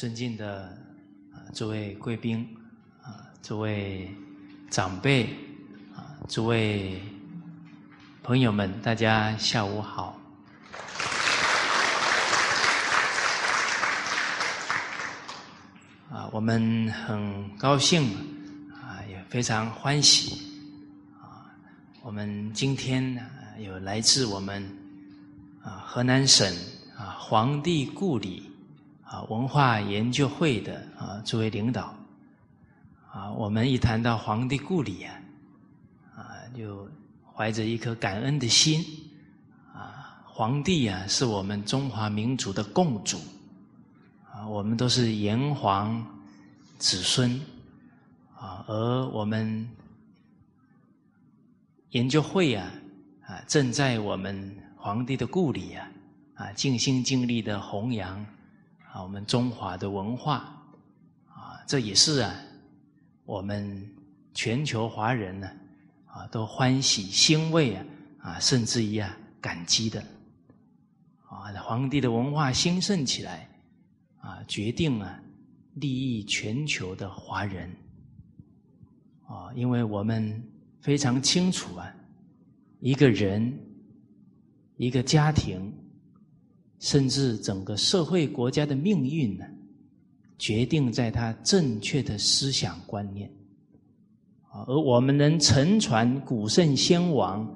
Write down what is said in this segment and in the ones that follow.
尊敬的啊诸位贵宾啊诸位长辈啊诸位朋友们，大家下午好。啊，我们很高兴啊，也非常欢喜啊，我们今天呢有来自我们啊河南省啊黄帝故里。啊，文化研究会的啊，作为领导。啊，我们一谈到皇帝故里啊，啊，就怀着一颗感恩的心。啊，皇帝啊，是我们中华民族的共主。啊，我们都是炎黄子孙。啊，而我们研究会啊啊，正在我们皇帝的故里啊啊，尽心尽力的弘扬。啊，我们中华的文化啊，这也是啊，我们全球华人呢啊，都欢喜欣慰啊啊，甚至于啊感激的啊，皇帝的文化兴盛起来啊，决定啊利益全球的华人啊，因为我们非常清楚啊，一个人一个家庭。甚至整个社会国家的命运呢，决定在他正确的思想观念，啊，而我们能承传古圣先王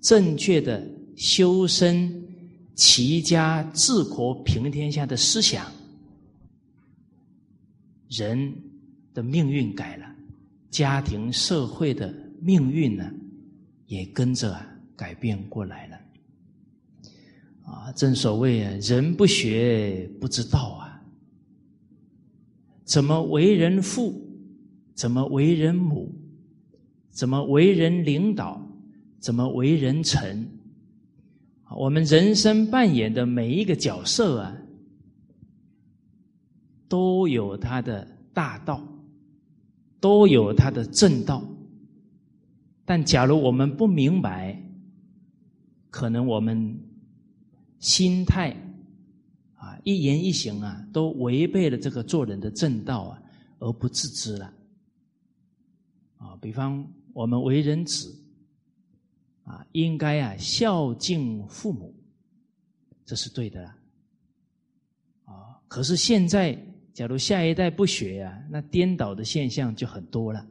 正确的修身、齐家、治国、平天下的思想，人的命运改了，家庭、社会的命运呢，也跟着改变过来了。啊，正所谓啊，人不学不知道啊，怎么为人父，怎么为人母，怎么为人领导，怎么为人臣？我们人生扮演的每一个角色啊，都有他的大道，都有他的正道。但假如我们不明白，可能我们。心态啊，一言一行啊，都违背了这个做人的正道啊，而不自知了。啊，比方我们为人子啊，应该啊孝敬父母，这是对的。啊，可是现在，假如下一代不学啊，那颠倒的现象就很多了。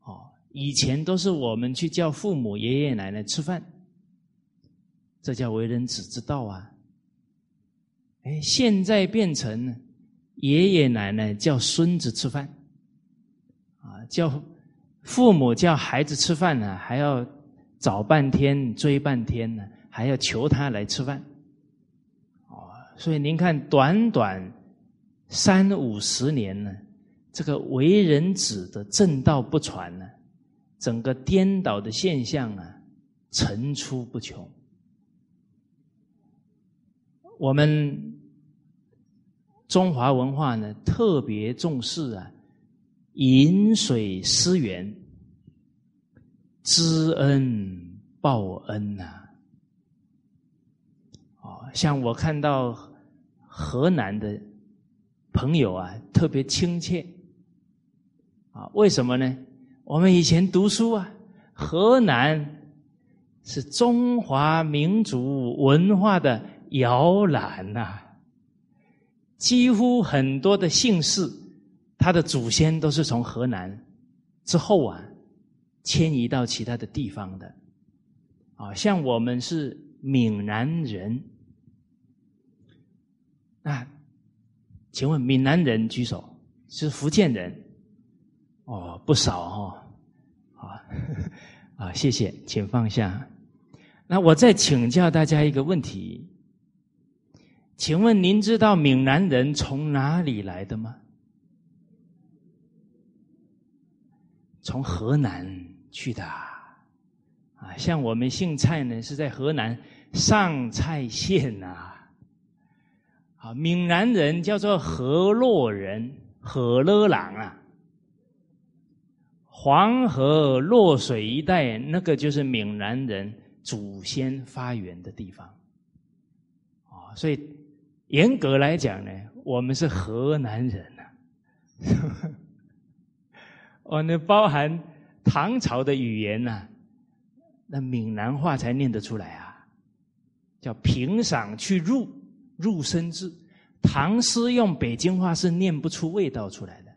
哦，以前都是我们去叫父母、爷爷奶奶吃饭。这叫为人子之道啊！哎，现在变成爷爷奶奶叫孙子吃饭，啊，叫父母叫孩子吃饭呢，还要找半天、追半天呢，还要求他来吃饭，哦，所以您看，短短三五十年呢，这个为人子的正道不传呢，整个颠倒的现象啊，层出不穷。我们中华文化呢，特别重视啊，饮水思源，知恩报恩呐。哦，像我看到河南的朋友啊，特别亲切啊。为什么呢？我们以前读书啊，河南是中华民族文化的。摇篮呐，几乎很多的姓氏，他的祖先都是从河南之后啊迁移到其他的地方的。啊，像我们是闽南人，那请问闽南人举手，是福建人？哦，不少哦，好 啊，谢谢，请放下。那我再请教大家一个问题。请问您知道闽南人从哪里来的吗？从河南去的啊，像我们姓蔡呢，是在河南上蔡县呐。啊，闽南人叫做河洛人，河勒郎啊。黄河洛水一带，那个就是闽南人祖先发源的地方。啊，所以。严格来讲呢，我们是河南人呐。哦，那包含唐朝的语言呐，那闽南话才念得出来啊，叫平赏去入入声字。唐诗用北京话是念不出味道出来的。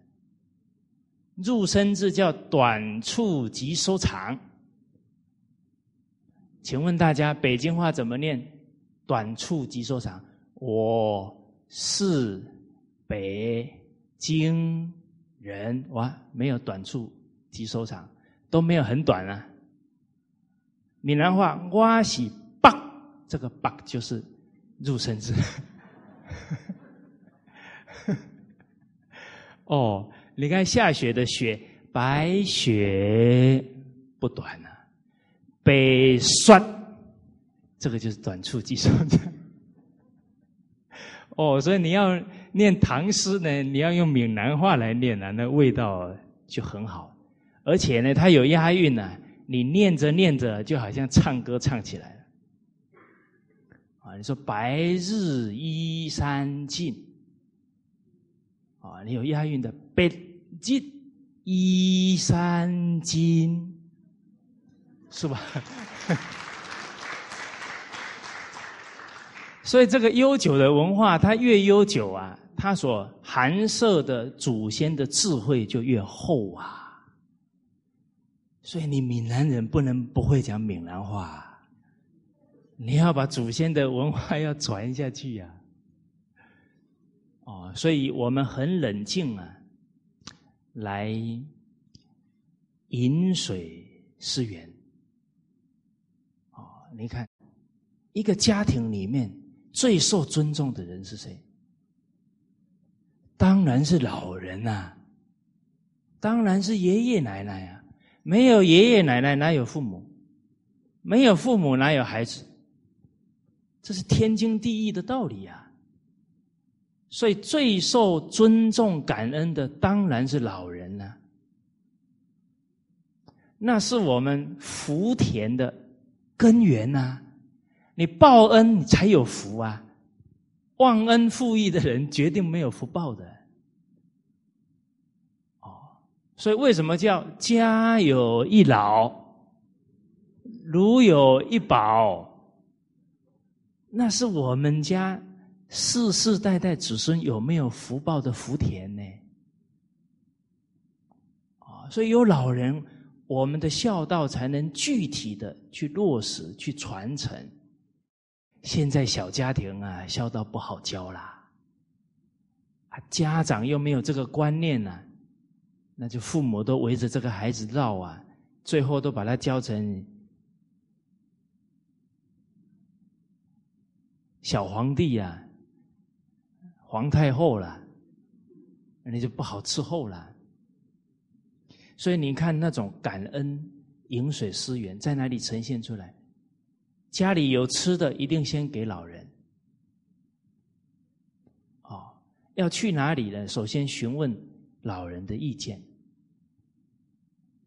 入声字叫短促及收长。请问大家，北京话怎么念？短促及收长。我是北京人，哇，没有短促及收长，都没有很短啊。闽南话，我是北，这个北就是入声字。哦，你看下雪的雪，白雪不短啊，北酸，这个就是短促及收长。哦，所以你要念唐诗呢，你要用闽南话来念啊，那味道就很好。而且呢，它有押韵呢，你念着念着，就好像唱歌唱起来了。啊，你说白日依山尽，啊，你有押韵的北京依山尽，是吧？所以，这个悠久的文化，它越悠久啊，它所含摄的祖先的智慧就越厚啊。所以，你闽南人不能不会讲闽南话，你要把祖先的文化要传下去呀。哦，所以我们很冷静啊，来饮水思源。哦，你看一个家庭里面。最受尊重的人是谁？当然是老人呐，当然是爷爷奶奶啊！没有爷爷奶奶，哪有父母？没有父母，哪有孩子？这是天经地义的道理呀！所以最受尊重、感恩的当然是老人呐，那是我们福田的根源呐。你报恩，你才有福啊！忘恩负义的人，决定没有福报的。哦，所以为什么叫家有一老，如有一宝？那是我们家世世代代子孙有没有福报的福田呢？啊，所以有老人，我们的孝道才能具体的去落实、去传承。现在小家庭啊，孝道不好教啦，家长又没有这个观念呢，那就父母都围着这个孩子绕啊，最后都把他教成小皇帝呀、皇太后了，那就不好伺候了。所以你看那种感恩、饮水思源，在哪里呈现出来？家里有吃的，一定先给老人。哦，要去哪里呢？首先询问老人的意见。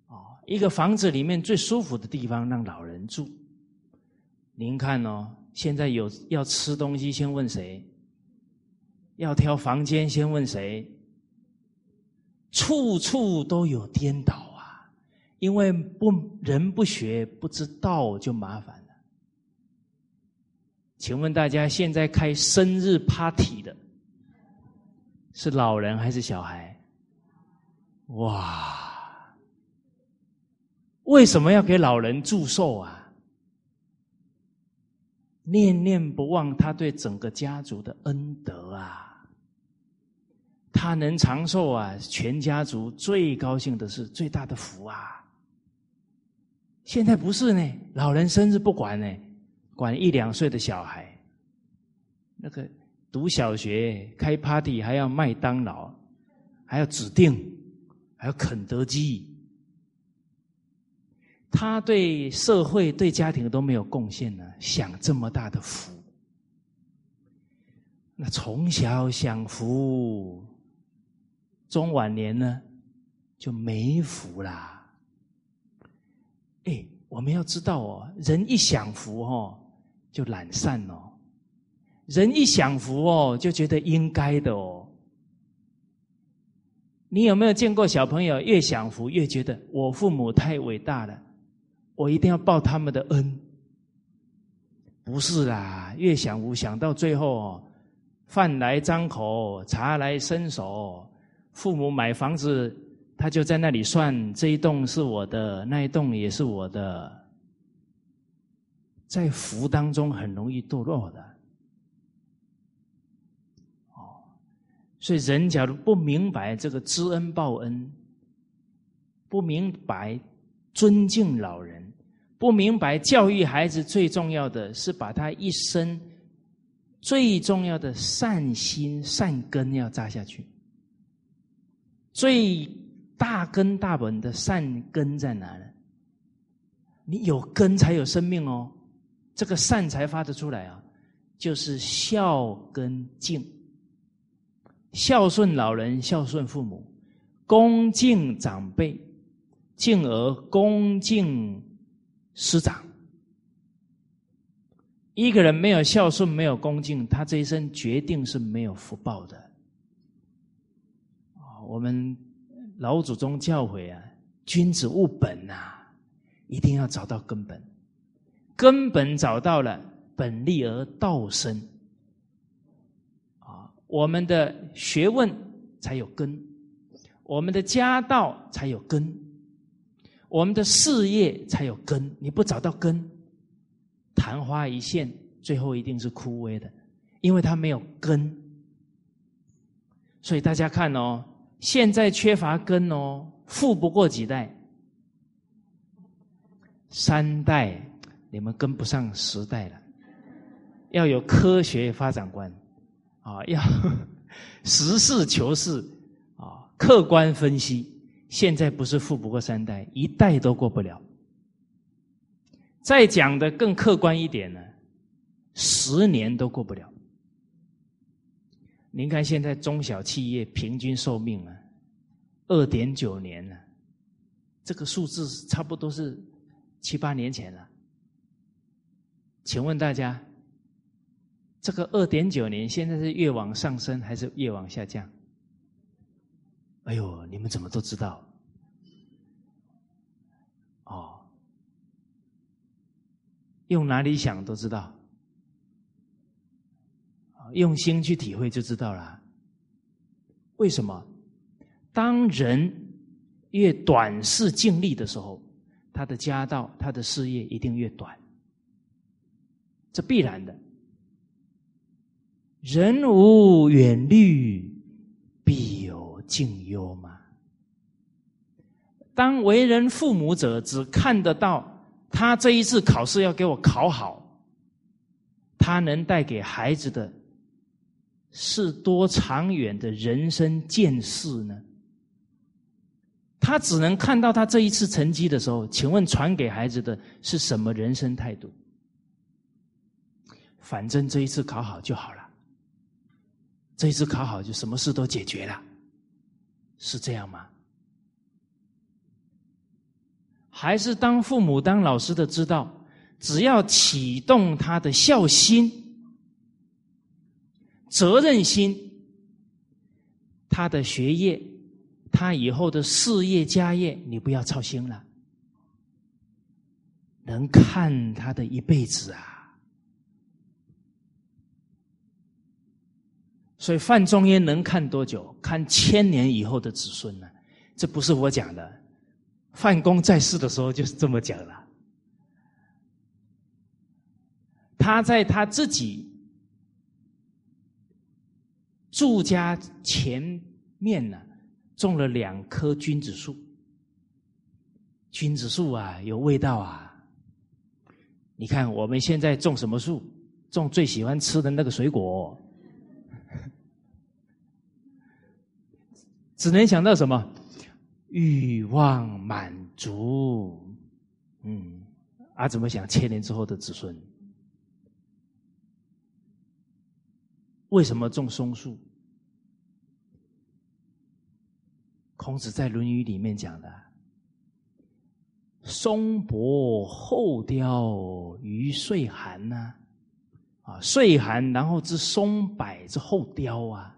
哦，一个房子里面最舒服的地方让老人住。您看哦，现在有要吃东西先问谁？要挑房间先问谁？处处都有颠倒啊！因为不人不学不知道就麻烦。请问大家，现在开生日 party 的是老人还是小孩？哇！为什么要给老人祝寿啊？念念不忘他对整个家族的恩德啊！他能长寿啊，全家族最高兴的是最大的福啊！现在不是呢，老人生日不管呢。管一两岁的小孩，那个读小学开 party 还要麦当劳，还要指定，还要肯德基，他对社会对家庭都没有贡献呢，享这么大的福，那从小享福，中晚年呢就没福啦。哎，我们要知道哦，人一享福哦。就懒散哦，人一享福哦，就觉得应该的哦。你有没有见过小朋友越享福越觉得我父母太伟大了，我一定要报他们的恩？不是啦，越享福想到最后哦，饭来张口，茶来伸手，父母买房子，他就在那里算这一栋是我的，那一栋也是我的，在福当中很容易堕落的。哦，所以人假如不明白这个知恩报恩，不明白尊敬老人。不明白教育孩子最重要的是把他一生最重要的善心善根要扎下去。最大根大本的善根在哪呢？你有根才有生命哦，这个善才发得出来啊，就是孝跟敬，孝顺老人，孝顺父母，恭敬长辈，敬而恭敬。师长，一个人没有孝顺，没有恭敬，他这一生决定是没有福报的。我们老祖宗教诲啊，君子务本呐，一定要找到根本，根本找到了，本立而道生。啊，我们的学问才有根，我们的家道才有根。我们的事业才有根，你不找到根，昙花一现，最后一定是枯萎的，因为它没有根。所以大家看哦，现在缺乏根哦，富不过几代，三代你们跟不上时代了，要有科学发展观啊，要实事求是啊，客观分析。现在不是富不过三代，一代都过不了。再讲的更客观一点呢，十年都过不了。您看现在中小企业平均寿命啊，二点九年了，这个数字差不多是七八年前了。请问大家，这个二点九年现在是越往上升还是越往下降？哎呦，你们怎么都知道？哦，用哪里想都知道，用心去体会就知道了。为什么？当人越短视尽力的时候，他的家道、他的事业一定越短，这必然的。人无远虑，必有。近忧嘛？当为人父母者，只看得到他这一次考试要给我考好，他能带给孩子的是多长远的人生见识呢？他只能看到他这一次成绩的时候，请问传给孩子的是什么人生态度？反正这一次考好就好了，这一次考好就什么事都解决了。是这样吗？还是当父母、当老师的知道，只要启动他的孝心、责任心，他的学业、他以后的事业、家业，你不要操心了，能看他的一辈子啊。所以范仲淹能看多久？看千年以后的子孙呢？这不是我讲的，范公在世的时候就是这么讲了。他在他自己住家前面呢，种了两棵君子树。君子树啊，有味道啊！你看我们现在种什么树？种最喜欢吃的那个水果。只能想到什么欲望满足，嗯，啊，怎么想千年之后的子孙？为什么种松树？孔子在《论语》里面讲的：“松柏后凋，余岁寒”呢，啊，岁寒然后之松柏之后凋啊。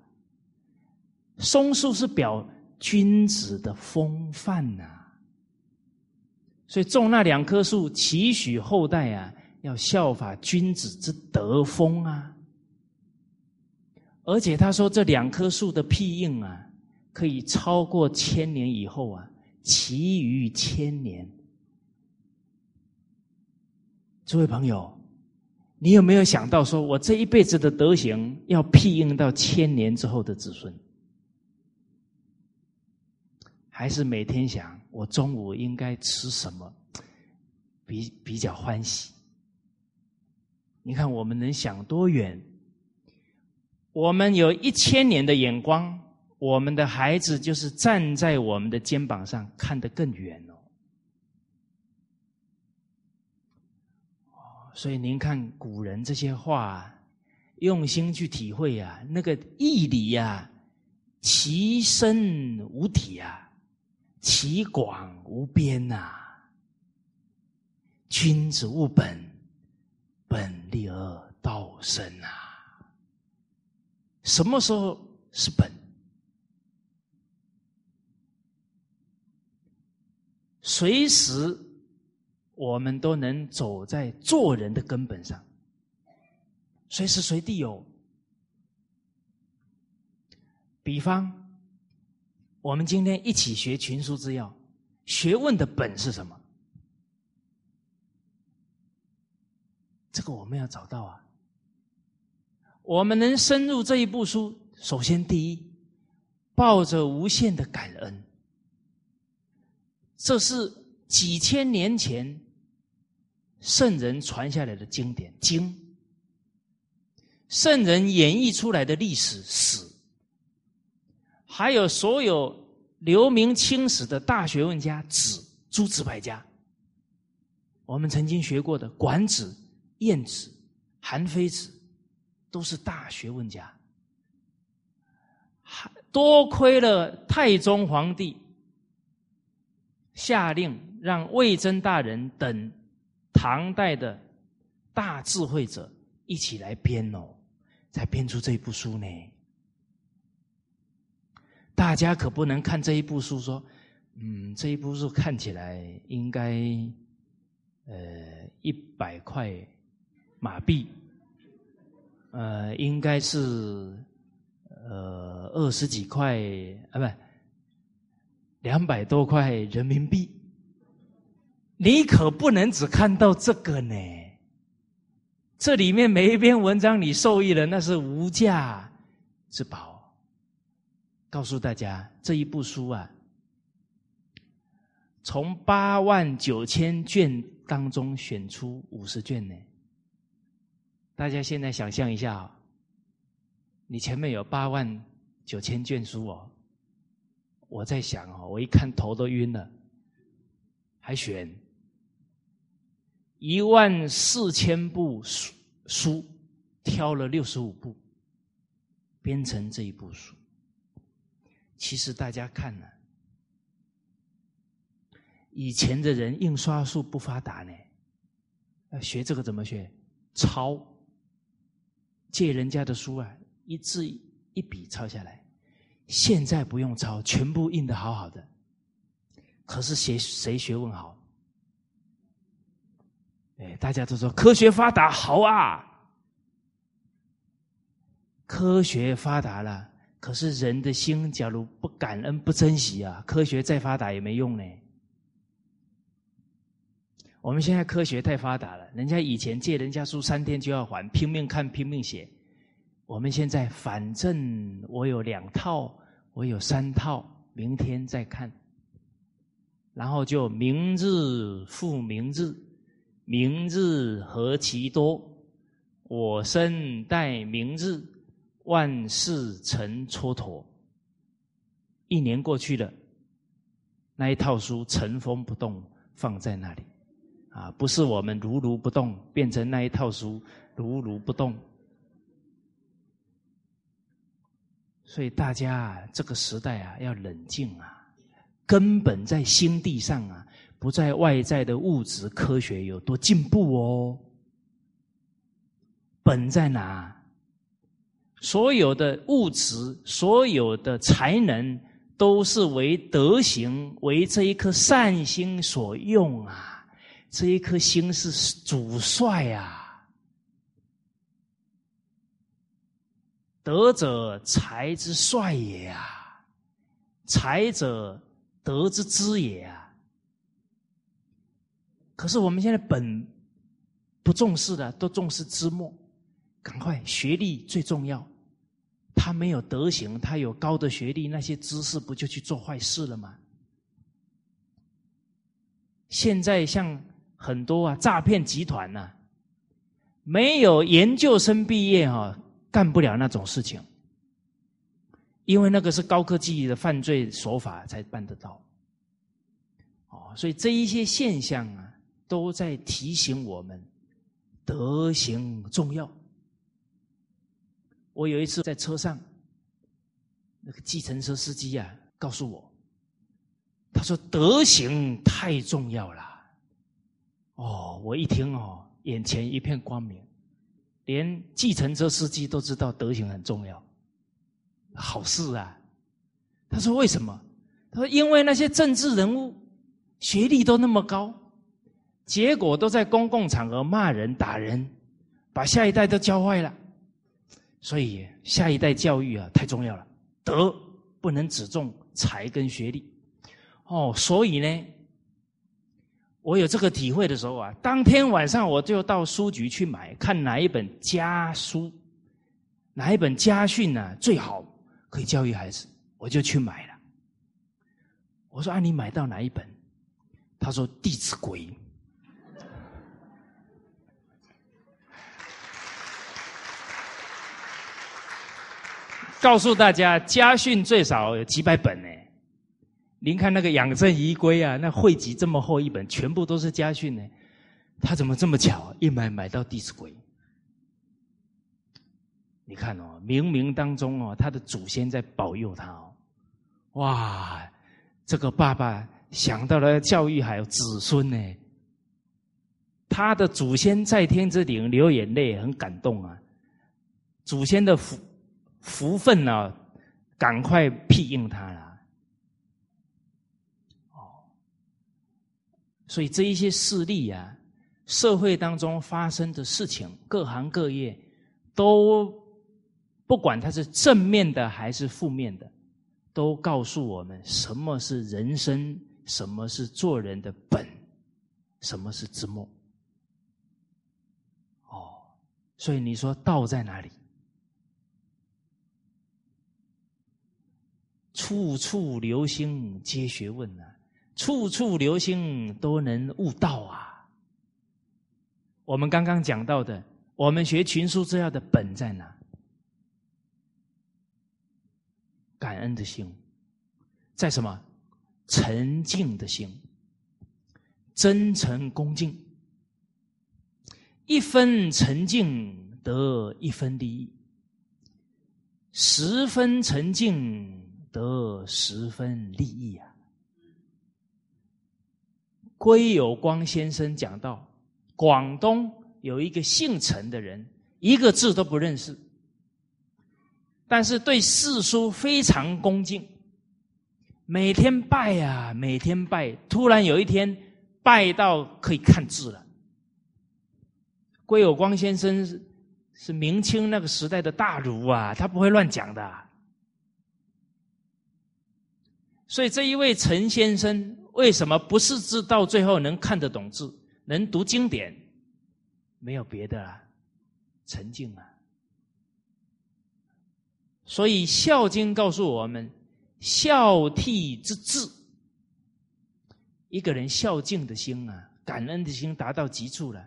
松树是表君子的风范呐，所以种那两棵树，期许后代啊，要效法君子之德风啊。而且他说，这两棵树的庇应啊，可以超过千年以后啊，其余千年。诸位朋友，你有没有想到，说我这一辈子的德行要庇应到千年之后的子孙？还是每天想我中午应该吃什么，比比较欢喜？你看，我们能想多远？我们有一千年的眼光，我们的孩子就是站在我们的肩膀上看得更远哦。所以您看古人这些话，用心去体会啊，那个义理呀，其深无体啊，其广无边呐。君子务本，本立而道生啊。什么时候是本？随时我们都能走在做人的根本上，随时随地有。比方，我们今天一起学群书之要，学问的本是什么？这个我们要找到啊。我们能深入这一部书，首先第一，抱着无限的感恩。这是几千年前圣人传下来的经典经，圣人演绎出来的历史史，还有所有留名青史的大学问家子诸子百家，我们曾经学过的管子、晏子、韩非子。都是大学问家，多亏了太宗皇帝下令让魏征大人等唐代的大智慧者一起来编哦，才编出这部书呢。大家可不能看这一部书说，嗯，这一部书看起来应该呃一百块马币。呃，应该是呃二十几块啊，不，两百多块人民币。你可不能只看到这个呢。这里面每一篇文章你受益了，那是无价之宝。告诉大家，这一部书啊，从八万九千卷当中选出五十卷呢。大家现在想象一下哦，你前面有八万九千卷书哦，我在想哦，我一看头都晕了，还选一万四千部书，书挑了六十五部，编成这一部书。其实大家看呢，以前的人印刷术不发达呢，要学这个怎么学？抄。借人家的书啊，一字一笔抄下来。现在不用抄，全部印的好好的。可是谁谁学问好？哎，大家都说科学发达好啊，科学发达了，可是人的心假如不感恩不珍惜啊，科学再发达也没用呢。我们现在科学太发达了，人家以前借人家书三天就要还，拼命看拼命写。我们现在反正我有两套，我有三套，明天再看。然后就明日复明日，明日何其多，我生待明日，万事成蹉跎。一年过去了，那一套书尘封不动，放在那里。啊，不是我们如如不动，变成那一套书如如不动。所以大家啊，这个时代啊，要冷静啊，根本在心地上啊，不在外在的物质科学有多进步哦。本在哪？所有的物质，所有的才能，都是为德行，为这一颗善心所用啊！这一颗心是主帅啊！德者才之帅也啊！才者德之资也啊！可是我们现在本不重视的，都重视知末。赶快，学历最重要。他没有德行，他有高的学历，那些知识不就去做坏事了吗？现在像很多啊诈骗集团呐，没有研究生毕业哈，干不了那种事情，因为那个是高科技的犯罪手法才办得到。哦，所以这一些现象啊，都在提醒我们，德行重要。我有一次在车上，那个计程车司机啊，告诉我，他说德行太重要了。哦，我一听哦，眼前一片光明，连计程车司机都知道德行很重要，好事啊。他说为什么？他说因为那些政治人物学历都那么高，结果都在公共场合骂人打人，把下一代都教坏了。所以下一代教育啊太重要了，德不能只重才跟学历，哦，所以呢，我有这个体会的时候啊，当天晚上我就到书局去买，看哪一本家书，哪一本家训呢最好可以教育孩子，我就去买了。我说啊，你买到哪一本？他说《弟子规》。告诉大家，家训最少有几百本呢。您看那个养正仪规啊，那汇集这么厚一本，全部都是家训呢。他怎么这么巧，一买买到《弟子规》？你看哦，冥冥当中哦，他的祖先在保佑他哦。哇，这个爸爸想到了教育还有子孙呢。他的祖先在天之灵流眼泪，很感动啊。祖先的福。福分呢，赶快庇应他了。哦，所以这一些事例啊，社会当中发生的事情，各行各业都不管它是正面的还是负面的，都告诉我们什么是人生，什么是做人的本，什么是之末。哦，所以你说道在哪里？处处留心皆学问啊，处处留心都能悟道啊。我们刚刚讲到的，我们学群书之要的本在哪？感恩的心，在什么？沉静的心，真诚恭敬，一分沉静得一分利益，十分沉静。得十分利益啊！归有光先生讲到，广东有一个姓陈的人，一个字都不认识，但是对四书非常恭敬，每天拜呀，每天拜。突然有一天，拜到可以看字了。归有光先生是是明清那个时代的大儒啊，他不会乱讲的。所以这一位陈先生为什么不是字到最后能看得懂字，能读经典？没有别的啊，沉静啊。所以《孝经》告诉我们，孝悌之志，一个人孝敬的心啊，感恩的心达到极处了，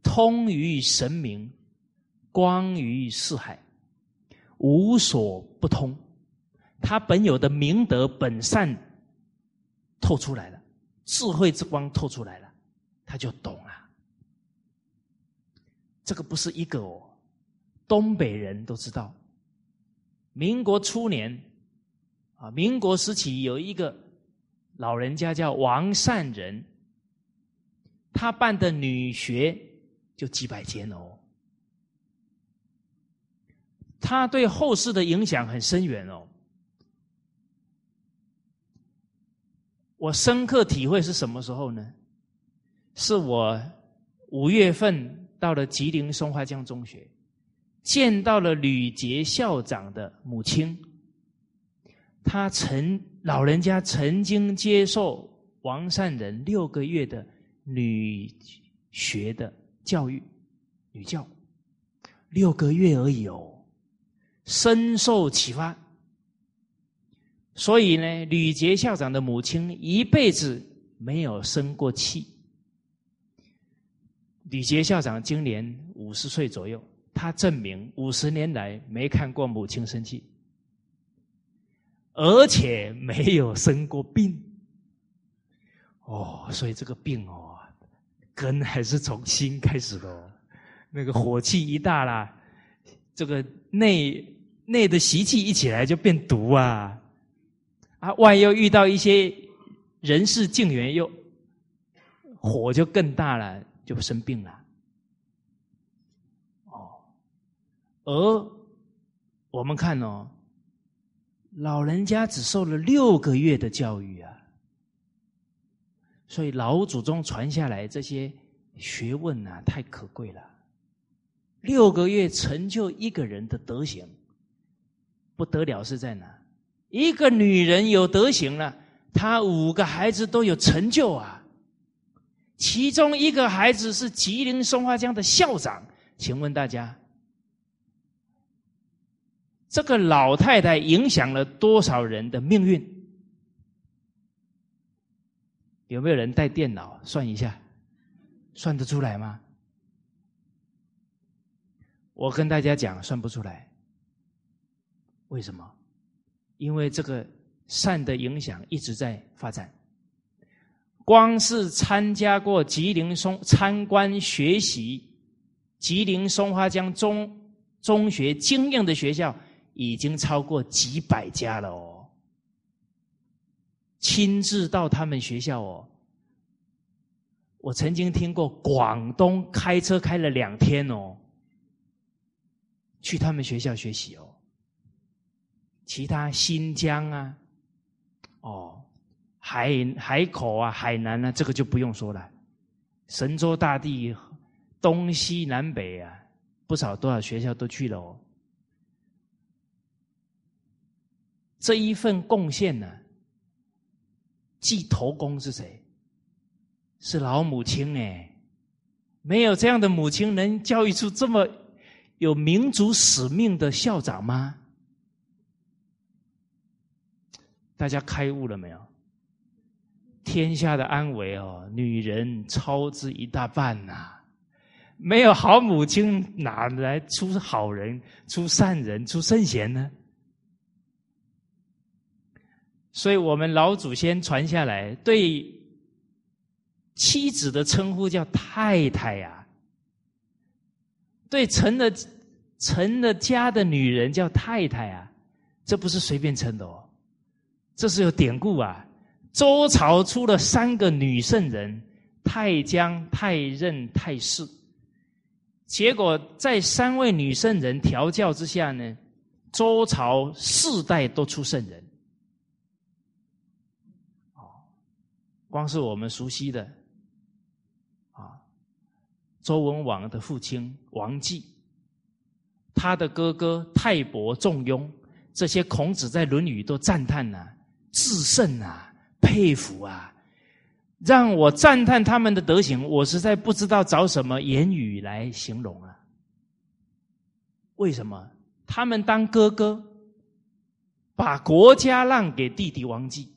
通于神明，光于四海，无所不通。他本有的明德本善透出来了，智慧之光透出来了，他就懂了。这个不是一个哦，东北人都知道。民国初年，啊，民国时期有一个老人家叫王善人，他办的女学就几百间哦。他对后世的影响很深远哦。我深刻体会是什么时候呢？是我五月份到了吉林松花江中学，见到了吕杰校长的母亲。他曾老人家曾经接受王善人六个月的女学的教育，女教六个月而已哦，深受启发。所以呢，吕杰校长的母亲一辈子没有生过气。吕杰校长今年五十岁左右，他证明五十年来没看过母亲生气，而且没有生过病。哦，所以这个病哦，根还是从心开始的哦。那个火气一大啦，这个内内的习气一起来就变毒啊。啊，万一又遇到一些人事境缘，又火就更大了，就生病了。哦，而我们看哦，老人家只受了六个月的教育啊，所以老祖宗传下来这些学问啊，太可贵了。六个月成就一个人的德行，不得了是在哪？一个女人有德行了，她五个孩子都有成就啊。其中一个孩子是吉林松花江的校长，请问大家，这个老太太影响了多少人的命运？有没有人带电脑算一下？算得出来吗？我跟大家讲，算不出来。为什么？因为这个善的影响一直在发展，光是参加过吉林松参观学习吉林松花江中中学经验的学校，已经超过几百家了哦。亲自到他们学校哦，我曾经听过广东开车开了两天哦，去他们学校学习哦。其他新疆啊，哦，海海口啊，海南啊，这个就不用说了。神州大地东西南北啊，不少多少学校都去了哦。这一份贡献呢，既头功是谁？是老母亲哎，没有这样的母亲，能教育出这么有民族使命的校长吗？大家开悟了没有？天下的安危哦，女人操之一大半呐。没有好母亲，哪来出好人、出善人、出圣贤呢？所以我们老祖先传下来，对妻子的称呼叫太太呀，对成了成了家的女人叫太太啊，这不是随便称的哦。这是有典故啊！周朝出了三个女圣人：太姜、太任、太氏。结果在三位女圣人调教之下呢，周朝四代都出圣人。哦，光是我们熟悉的啊，周文王的父亲王继，他的哥哥太伯、仲雍，这些孔子在《论语》都赞叹呢。至圣啊，佩服啊！让我赞叹他们的德行，我实在不知道找什么言语来形容啊。为什么他们当哥哥，把国家让给弟弟王继，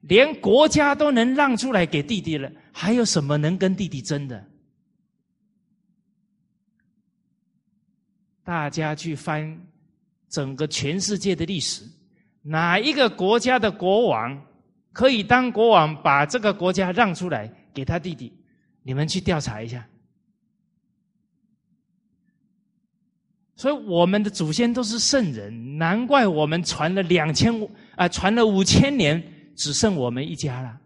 连国家都能让出来给弟弟了，还有什么能跟弟弟争的？大家去翻整个全世界的历史。哪一个国家的国王可以当国王，把这个国家让出来给他弟弟？你们去调查一下。所以我们的祖先都是圣人，难怪我们传了两千啊，传了五千年，只剩我们一家了。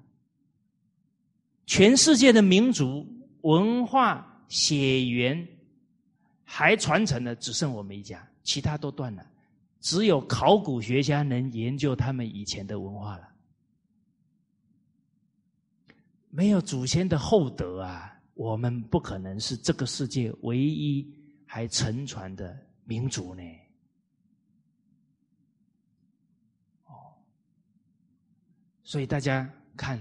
全世界的民族文化血缘还传承的，只剩我们一家，其他都断了，只有考古学家能研究他们以前的文化了。没有祖先的厚德啊，我们不可能是这个世界唯一还沉传的民族呢。哦，所以大家看，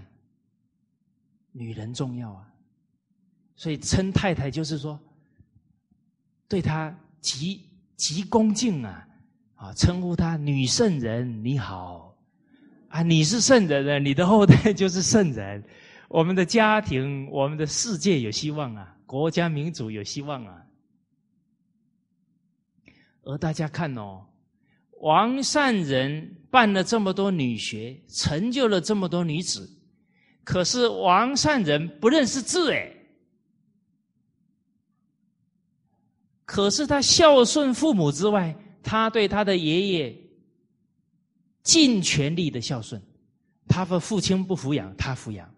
女人重要啊，所以称太太就是说，对她极极恭敬啊，啊，称呼她女圣人，你好，啊，你是圣人了，你的后代就是圣人。我们的家庭，我们的世界有希望啊！国家民主有希望啊！而大家看哦，王善人办了这么多女学，成就了这么多女子，可是王善人不认识字哎，可是他孝顺父母之外，他对他的爷爷尽全力的孝顺，他的父亲不抚养，他抚养。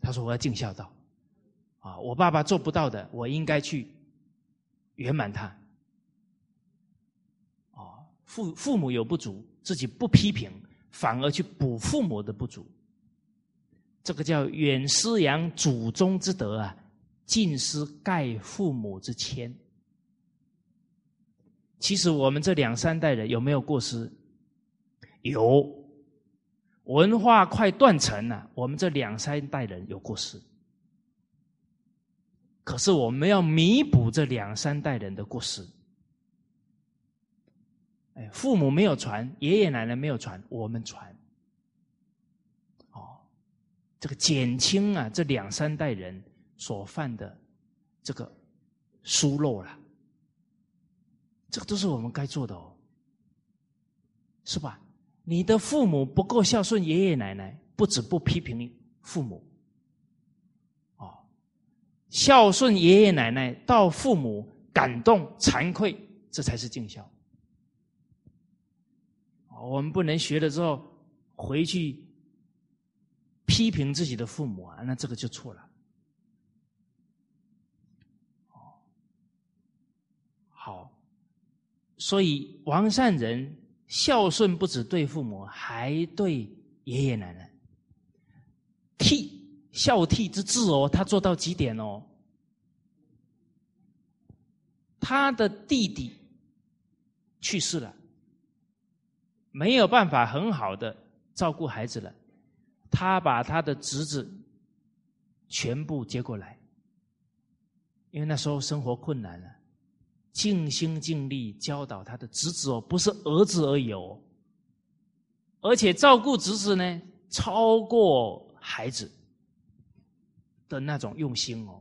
他说：“我要尽孝道，啊，我爸爸做不到的，我应该去圆满他。哦，父父母有不足，自己不批评，反而去补父母的不足。这个叫远思扬祖宗之德啊，近思盖父母之谦。其实我们这两三代人有没有过失？有。”文化快断层了，我们这两三代人有过失，可是我们要弥补这两三代人的过失。哎，父母没有传，爷爷奶奶没有传，我们传。哦，这个减轻啊，这两三代人所犯的这个疏漏了，这个都是我们该做的哦，是吧？你的父母不够孝顺爷爷奶奶，不止不批评父母，哦，孝顺爷爷奶奶到父母感动惭愧，这才是尽孝。我们不能学了之后回去批评自己的父母啊，那这个就错了。哦，好，所以王善人。孝顺不止对父母，还对爷爷奶奶。悌孝悌之志哦，他做到极点哦。他的弟弟去世了，没有办法很好的照顾孩子了，他把他的侄子全部接过来，因为那时候生活困难了。尽心尽力教导他的侄子哦，不是儿子而已哦，而且照顾侄子呢，超过孩子的那种用心哦。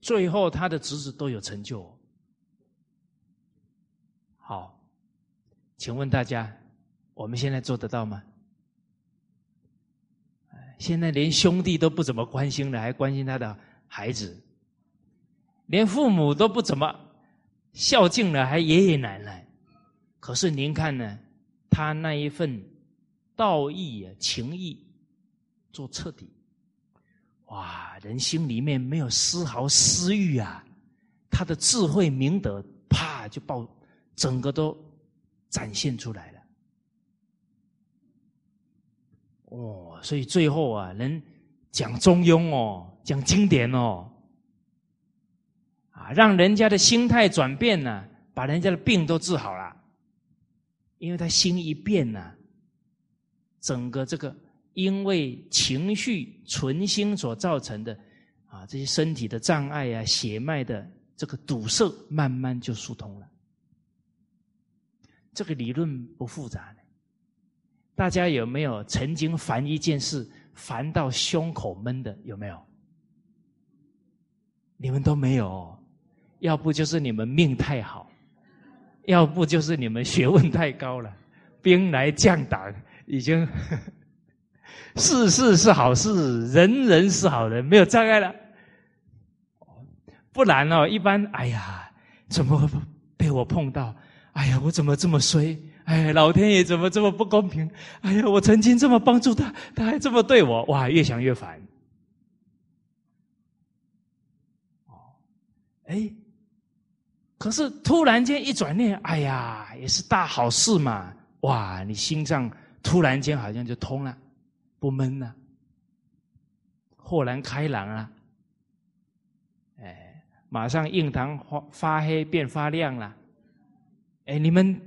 最后他的侄子都有成就。好，请问大家，我们现在做得到吗？现在连兄弟都不怎么关心了，还关心他的孩子。连父母都不怎么孝敬了，还爷爷奶奶。可是您看呢，他那一份道义啊、情义做彻底，哇！人心里面没有丝毫私欲啊，他的智慧明德啪就爆，整个都展现出来了。哦，所以最后啊，能讲中庸哦，讲经典哦。啊，让人家的心态转变呢，把人家的病都治好了，因为他心一变呢，整个这个因为情绪存心所造成的啊这些身体的障碍啊血脉的这个堵塞，慢慢就疏通了。这个理论不复杂的，大家有没有曾经烦一件事烦到胸口闷的？有没有？你们都没有。要不就是你们命太好，要不就是你们学问太高了，兵来将挡，已经 事事是好事，人人是好人，没有障碍了。不然哦，一般哎呀，怎么被我碰到？哎呀，我怎么这么衰？哎，老天爷怎么这么不公平？哎呀，我曾经这么帮助他，他还这么对我，哇，越想越烦。哦，哎。可是突然间一转念，哎呀，也是大好事嘛！哇，你心脏突然间好像就通了，不闷了，豁然开朗了。哎，马上印堂发发黑变发亮了。哎，你们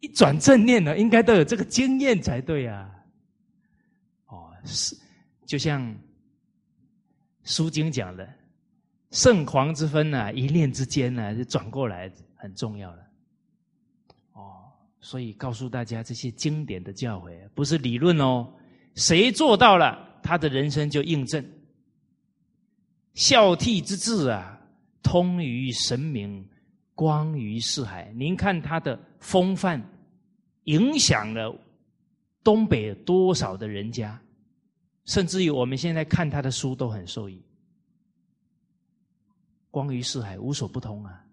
一转正念了，应该都有这个经验才对啊。哦，是，就像书经讲的。圣狂之分呢，一念之间呢，就转过来很重要了。哦，所以告诉大家这些经典的教诲，不是理论哦，谁做到了，他的人生就印证。孝悌之志啊，通于神明，光于四海。您看他的风范，影响了东北多少的人家，甚至于我们现在看他的书都很受益。光于四海，无所不通啊！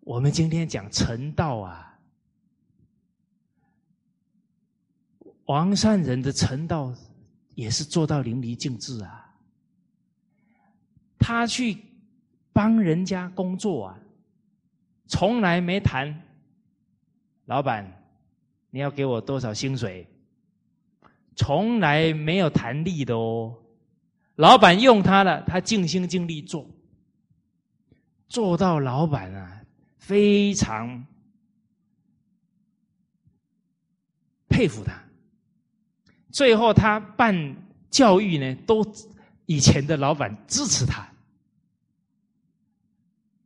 我们今天讲成道啊，王善人的成道也是做到淋漓尽致啊。他去帮人家工作啊，从来没谈老板你要给我多少薪水，从来没有谈利的哦。老板用他了，他尽心尽力做。做到老板啊，非常佩服他。最后他办教育呢，都以前的老板支持他。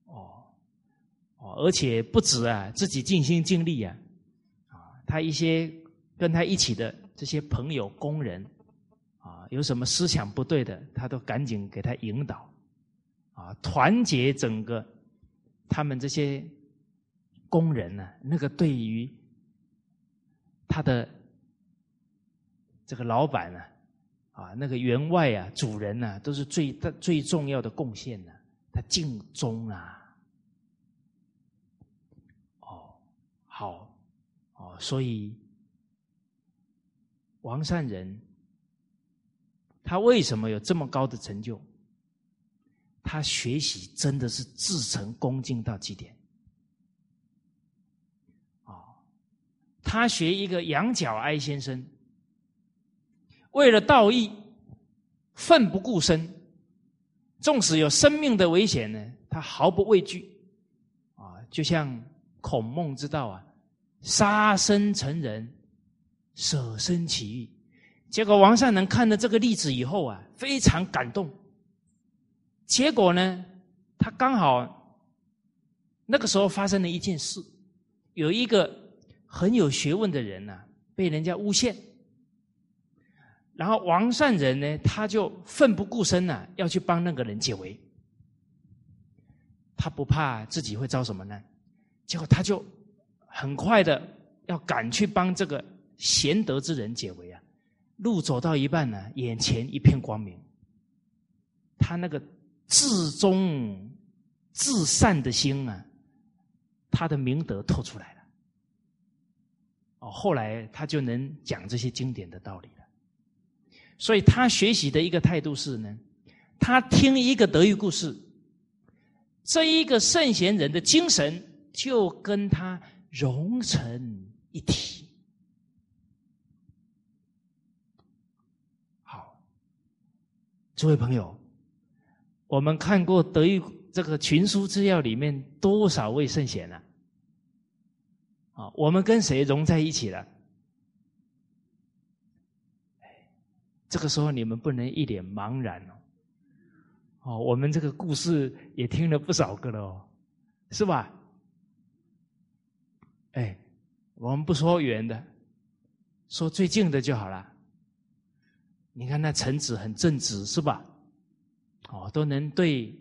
哦，哦，而且不止啊，自己尽心尽力啊，啊，他一些跟他一起的这些朋友、工人啊，有什么思想不对的，他都赶紧给他引导。团结整个他们这些工人呢，那个对于他的这个老板呢，啊，那个员外啊，主人呢，都是最他最重要的贡献呢。他尽忠啊，哦，好，哦，所以王善人他为什么有这么高的成就？他学习真的是至诚恭敬到极点，啊！他学一个杨角哀先生，为了道义，奋不顾身，纵使有生命的危险呢，他毫不畏惧，啊！就像孔孟之道啊，杀身成仁，舍身取义。结果王善能看了这个例子以后啊，非常感动。结果呢，他刚好那个时候发生了一件事，有一个很有学问的人呢，被人家诬陷，然后王善人呢，他就奋不顾身呐，要去帮那个人解围。他不怕自己会遭什么难，结果他就很快的要赶去帮这个贤德之人解围啊。路走到一半呢，眼前一片光明，他那个。至忠、至善的心啊，他的明德透出来了。哦，后来他就能讲这些经典的道理了。所以他学习的一个态度是呢，他听一个德育故事，这一个圣贤人的精神就跟他融成一体。好，诸位朋友。我们看过德育这个群书资料里面多少位圣贤了？啊，我们跟谁融在一起了？这个时候你们不能一脸茫然哦。哦，我们这个故事也听了不少个了哦，是吧？哎，我们不说远的，说最近的就好了。你看那臣子很正直，是吧？哦，都能对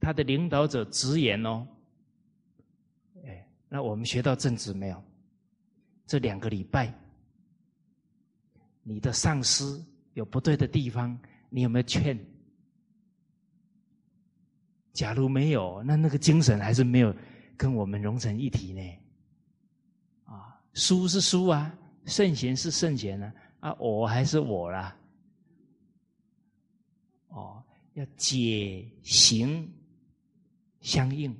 他的领导者直言哦。哎，那我们学到正直没有？这两个礼拜，你的上司有不对的地方，你有没有劝？假如没有，那那个精神还是没有跟我们融成一体呢。啊，书是书啊，圣贤是圣贤啊，啊，我还是我啦。哦。要解行相应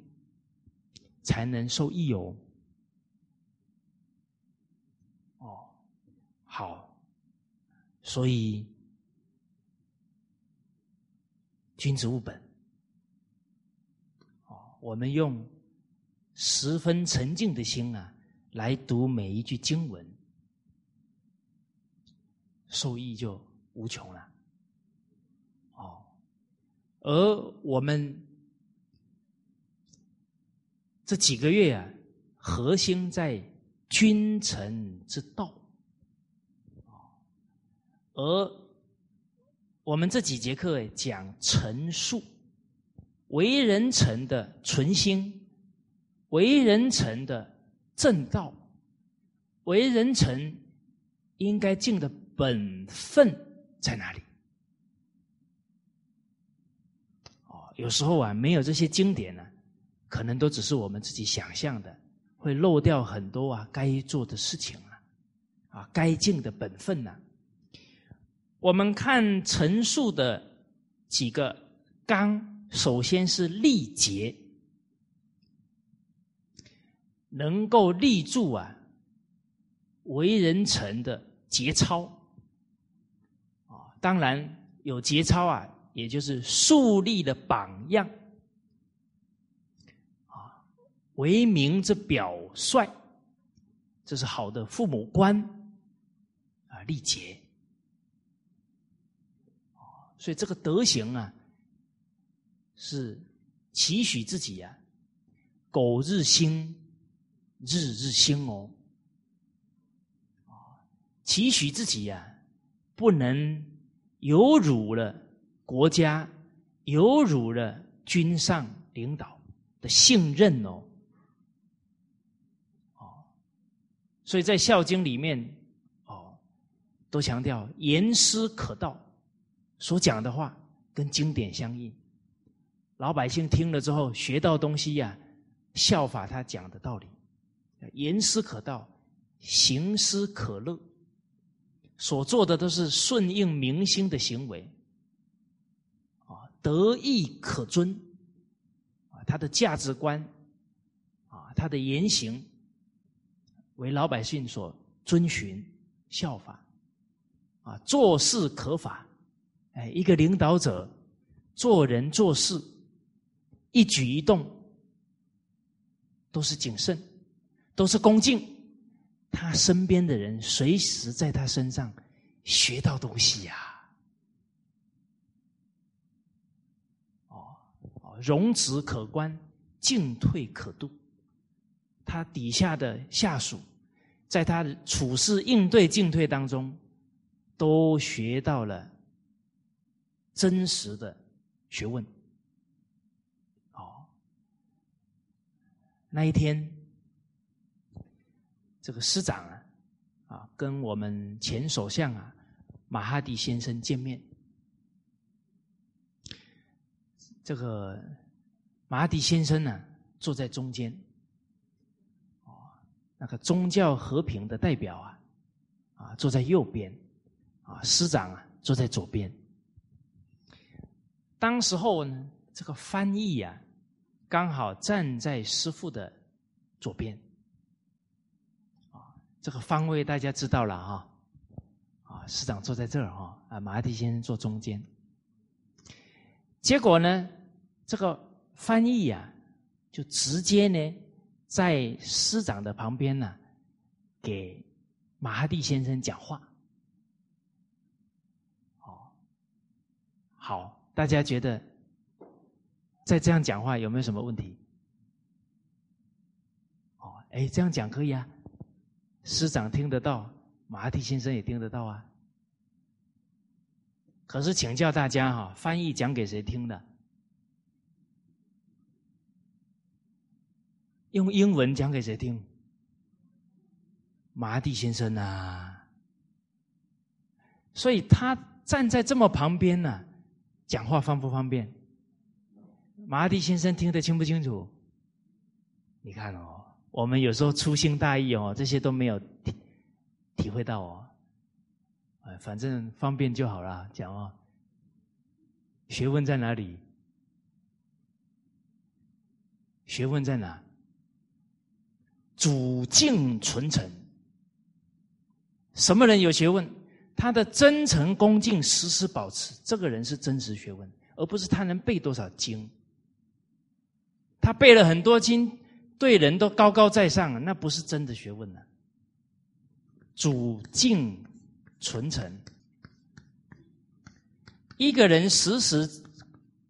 才能受益哦。哦，好，所以君子务本。哦，我们用十分沉静的心啊，来读每一句经文，受益就无穷了。而我们。这几个月啊，核心在君臣之道，而我们这几节课讲陈述，为人臣的存心，为人臣的正道，为人臣应该尽的本分在哪里？哦，有时候啊，没有这些经典呢。可能都只是我们自己想象的，会漏掉很多啊该做的事情啊，啊该尽的本分呢。我们看陈述的几个纲，首先是立节，能够立住啊为人臣的节操啊，当然有节操啊，也就是树立的榜样。啊为民之表率，这是好的父母官啊，立节。所以这个德行啊，是期许自己呀，苟日新，日日新哦。期许自己呀，不能有辱了国家，有辱了君上领导的信任哦。哦所以在《孝经》里面，哦，都强调言师可道，所讲的话跟经典相应，老百姓听了之后学到东西呀，效法他讲的道理，言师可道，行师可乐，所做的都是顺应民心的行为，德义可尊，啊，他的价值观，啊，他的言行。为老百姓所遵循、效法，啊，做事可法，哎，一个领导者做人做事，一举一动都是谨慎，都是恭敬，他身边的人随时在他身上学到东西呀哦，容止可观，进退可度。他底下的下属，在他的处事应对进退当中，都学到了真实的学问。哦，那一天，这个师长啊，啊，跟我们前首相啊，马哈蒂先生见面，这个马哈蒂先生呢，坐在中间。那个宗教和平的代表啊，啊，坐在右边，啊，师长啊，坐在左边。当时候呢，这个翻译呀，刚好站在师傅的左边，啊，这个方位大家知道了哈，啊，师长坐在这儿哈，啊，马蒂先生坐中间。结果呢，这个翻译呀，就直接呢。在师长的旁边呢，给马哈蒂先生讲话。哦，好，大家觉得在这样讲话有没有什么问题？哦，哎，这样讲可以啊，师长听得到，马哈蒂先生也听得到啊。可是请教大家哈，翻译讲给谁听的？用英文讲给谁听？麻地先生啊，所以他站在这么旁边呢，讲话方不方便？麻地先生听得清不清楚？你看哦，我们有时候粗心大意哦，这些都没有体体会到哦。哎，反正方便就好了，讲哦。学问在哪里？学问在哪？主敬纯诚。什么人有学问？他的真诚恭敬时时保持，这个人是真实学问，而不是他能背多少经。他背了很多经，对人都高高在上，那不是真的学问呢。主敬纯诚，一个人时时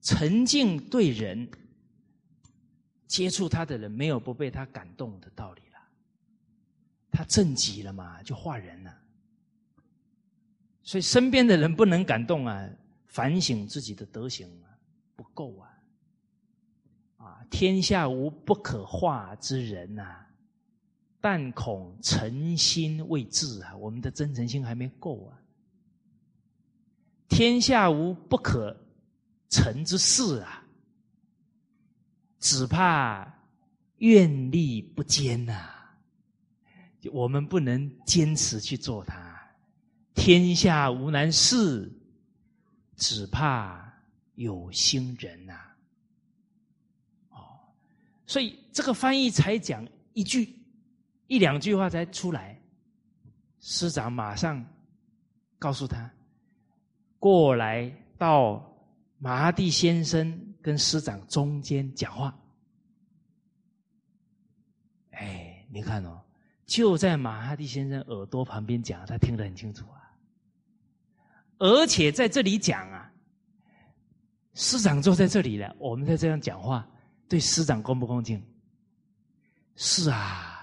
沉静对人，接触他的人没有不被他感动的道理了。他正极了嘛，就化人了。所以身边的人不能感动啊，反省自己的德行啊，不够啊。啊，天下无不可化之人呐，但恐诚心未至啊，我们的真诚心还没够啊。天下无不可成之事啊，只怕愿力不坚呐，我们不能坚持去做它。天下无难事，只怕有心人呐。哦，所以这个翻译才讲一句、一两句话才出来，师长马上告诉他过来到麻地先生跟师长中间讲话。哎，你看哦，就在马哈蒂先生耳朵旁边讲，他听得很清楚啊。而且在这里讲啊，师长坐在这里了，我们在这样讲话，对师长恭不恭敬？是啊，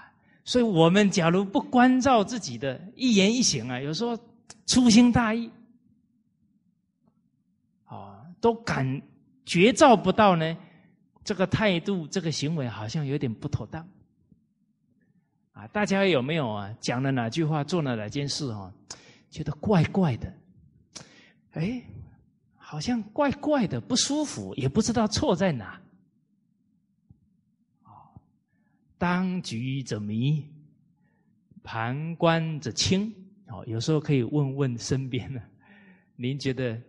所以我们假如不关照自己的一言一行啊，有时候粗心大意，啊，都感觉照不到呢，这个态度、这个行为好像有点不妥当。啊，大家有没有啊？讲了哪句话，做了哪件事啊，觉得怪怪的？哎，好像怪怪的，不舒服，也不知道错在哪。当局者迷，旁观者清。哦，有时候可以问问身边的，您觉得，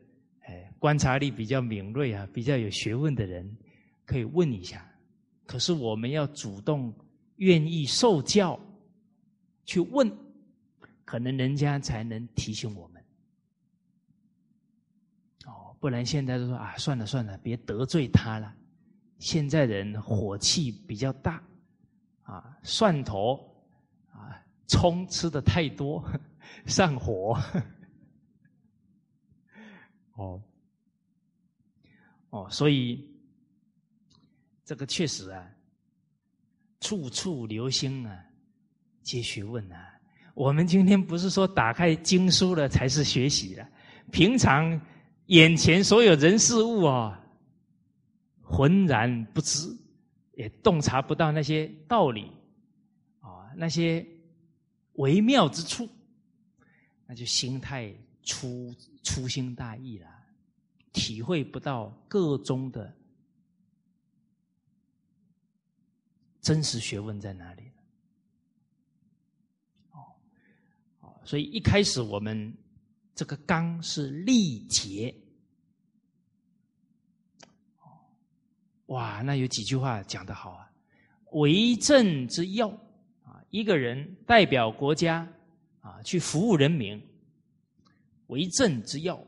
哎，观察力比较敏锐啊，比较有学问的人，可以问一下。可是我们要主动愿意受教，去问，可能人家才能提醒我们。哦不然现在都说啊，算了算了，别得罪他了。现在人火气比较大，啊，蒜头啊，葱吃的太多，上火。哦，哦，所以这个确实啊，处处留心啊，皆学问啊。我们今天不是说打开经书了才是学习的，平常。眼前所有人事物啊，浑然不知，也洞察不到那些道理啊，那些微妙之处，那就心态粗粗心大意了，体会不到个中的真实学问在哪里哦，哦，所以一开始我们。这个刚是力竭，哇，那有几句话讲得好啊！为政之要啊，一个人代表国家啊去服务人民，为政之要。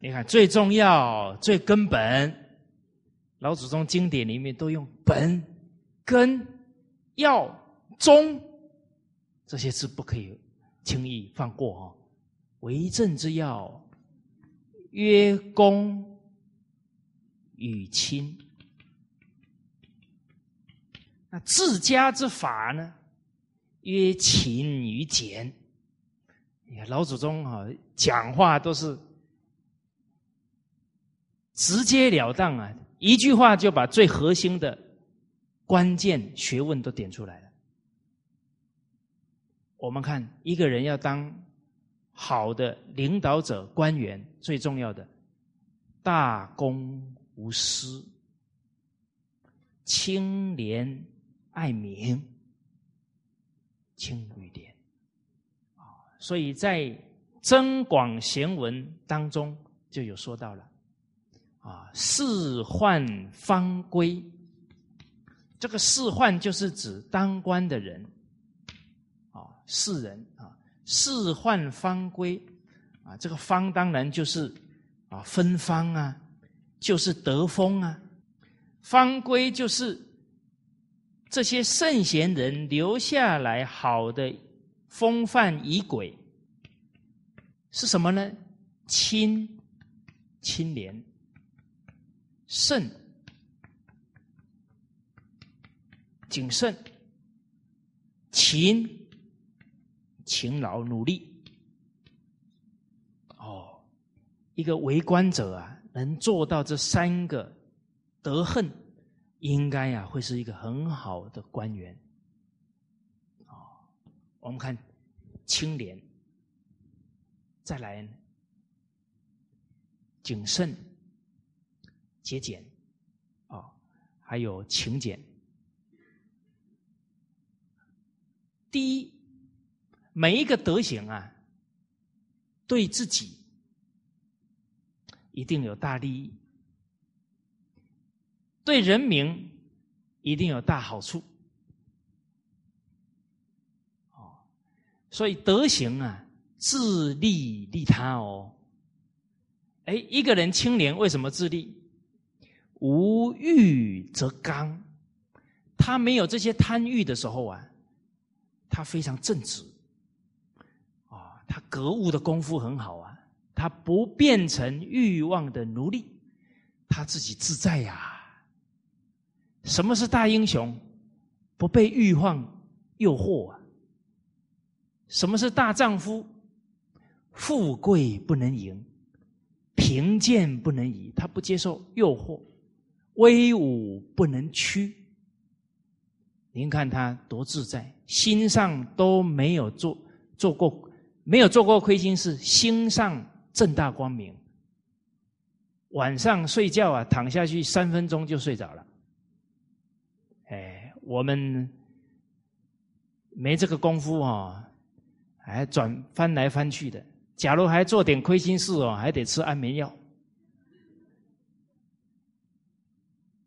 你看，最重要、最根本，老祖宗经典里面都用本。根、要、忠这些字不可以轻易放过哦。为政之要，曰公与亲。那治家之法呢？曰勤与俭。你看老祖宗啊，讲话都是直截了当啊，一句话就把最核心的。关键学问都点出来了。我们看一个人要当好的领导者、官员，最重要的大公无私、清廉爱民、清与廉啊。所以在《增广贤文》当中就有说到了啊，仕宦方归。这个仕宦就是指当官的人，世，人啊，世宦方归啊，这个方当然就是啊分方啊，就是得风啊，方归就是这些圣贤人留下来好的风范仪轨，是什么呢？清清廉慎。谨慎、勤、勤劳、努力。哦，一个为官者啊，能做到这三个德恨，应该呀，会是一个很好的官员。哦，我们看清廉，再来谨慎、节俭，哦，还有勤俭。第一，每一个德行啊，对自己一定有大利益，对人民一定有大好处。哦，所以德行啊，自利利他哦。哎，一个人清廉，为什么自利？无欲则刚，他没有这些贪欲的时候啊。他非常正直，他格物的功夫很好啊，他不变成欲望的奴隶，他自己自在呀。什么是大英雄？不被欲望诱惑啊。什么是大丈夫？富贵不能淫，贫贱不能移，他不接受诱惑，威武不能屈。您看他多自在，心上都没有做做过，没有做过亏心事，心上正大光明。晚上睡觉啊，躺下去三分钟就睡着了。哎，我们没这个功夫啊，还转翻来翻去的。假如还做点亏心事哦，还得吃安眠药。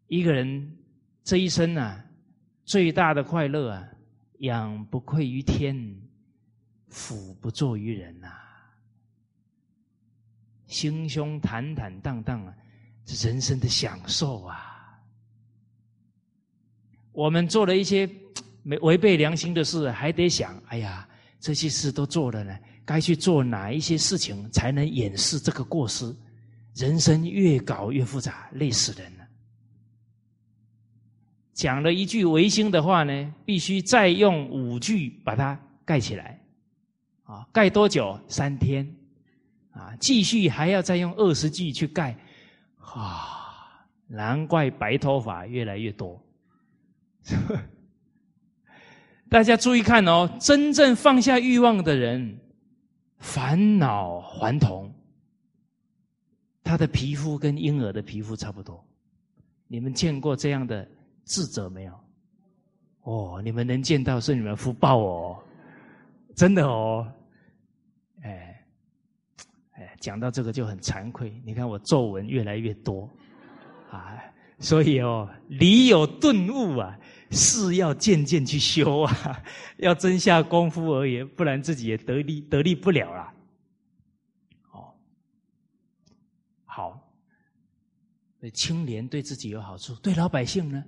一个人这一生啊。最大的快乐啊，养不愧于天，俯不作于人呐。心胸坦坦荡荡啊，是人生的享受啊。我们做了一些没违背良心的事，还得想：哎呀，这些事都做了呢，该去做哪一些事情才能掩饰这个过失？人生越搞越复杂，累死人了。讲了一句违心的话呢，必须再用五句把它盖起来，啊，盖多久？三天，啊，继续还要再用二十句去盖，啊，难怪白头发越来越多。大家注意看哦，真正放下欲望的人，返老还童，他的皮肤跟婴儿的皮肤差不多。你们见过这样的？智者没有，哦，你们能见到是你们福报哦，真的哦，讲到这个就很惭愧。你看我皱纹越来越多，啊，所以哦，理有顿悟啊，事要渐渐去修啊，要真下功夫而已，不然自己也得力得力不了啊。哦，好，清廉对自己有好处，对老百姓呢？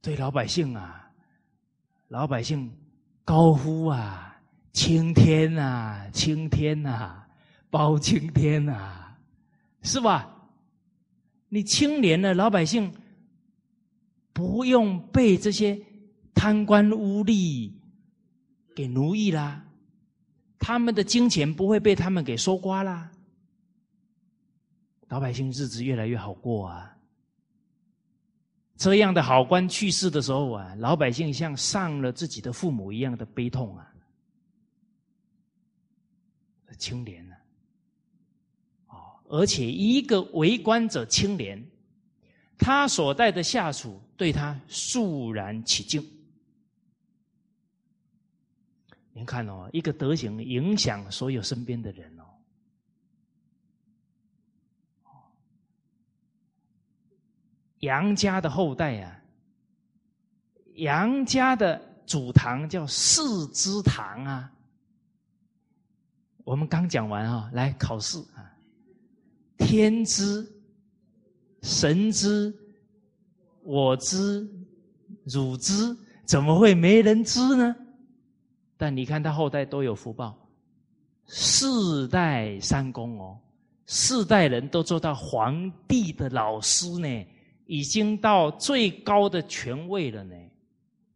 对老百姓啊，老百姓高呼啊，青天啊，青天啊，包青天啊，是吧？你清廉了，老百姓不用被这些贪官污吏给奴役啦，他们的金钱不会被他们给收刮啦，老百姓日子越来越好过啊。这样的好官去世的时候啊，老百姓像丧了自己的父母一样的悲痛啊，清廉呢而且一个为官者清廉他所带的下属对他肃然起敬。您看哦一个德行影响所有身边的人哦。杨家的后代呀杨家的祖堂叫四之堂啊。我们刚讲完啊，来考试啊，天知神知我知汝知，怎么会没人知呢？但你看他后代都有福报，四代三公哦，四代人都做到皇帝的老师呢，已经到最高的权位了呢。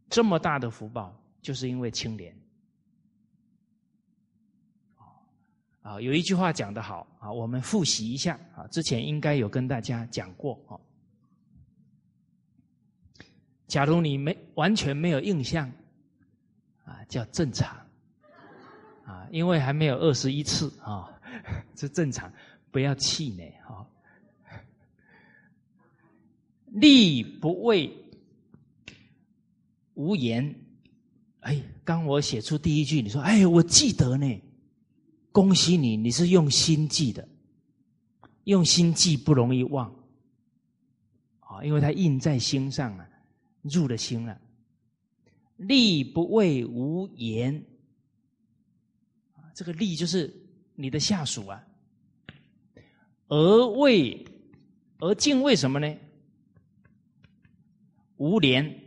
这么大的福报，就是因为清廉。啊，有一句话讲得好啊，我们复习一下啊，之前应该有跟大家讲过啊。假如你没完全没有印象，啊，叫正常，啊，因为还没有二十一次啊，这正常，不要气馁啊。力不为无言，哎，刚我写出第一句，你说，哎，我记得呢，恭喜你，你是用心记的，用心记不容易忘，啊，因为它印在心上啊。入了心了，力不为无言。这个力就是你的下属啊，而为而敬畏什么呢？无廉，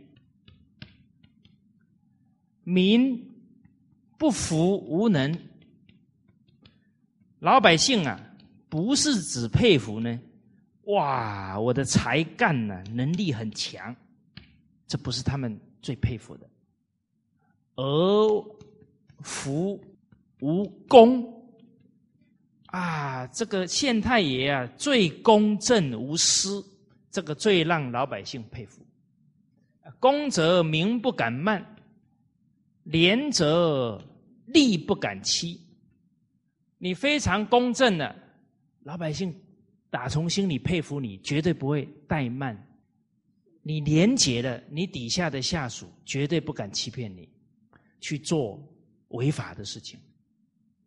民不服无能，老百姓啊，不是只佩服呢，哇，我的才干呢，能力很强。这不是他们最佩服的，而服无功啊！这个县太爷啊，最公正无私，这个最让老百姓佩服。公则民不敢慢，廉则吏不敢欺。你非常公正的，老百姓打从心里佩服你，绝对不会怠慢。你廉洁了，你底下的下属绝对不敢欺骗你，去做违法的事情，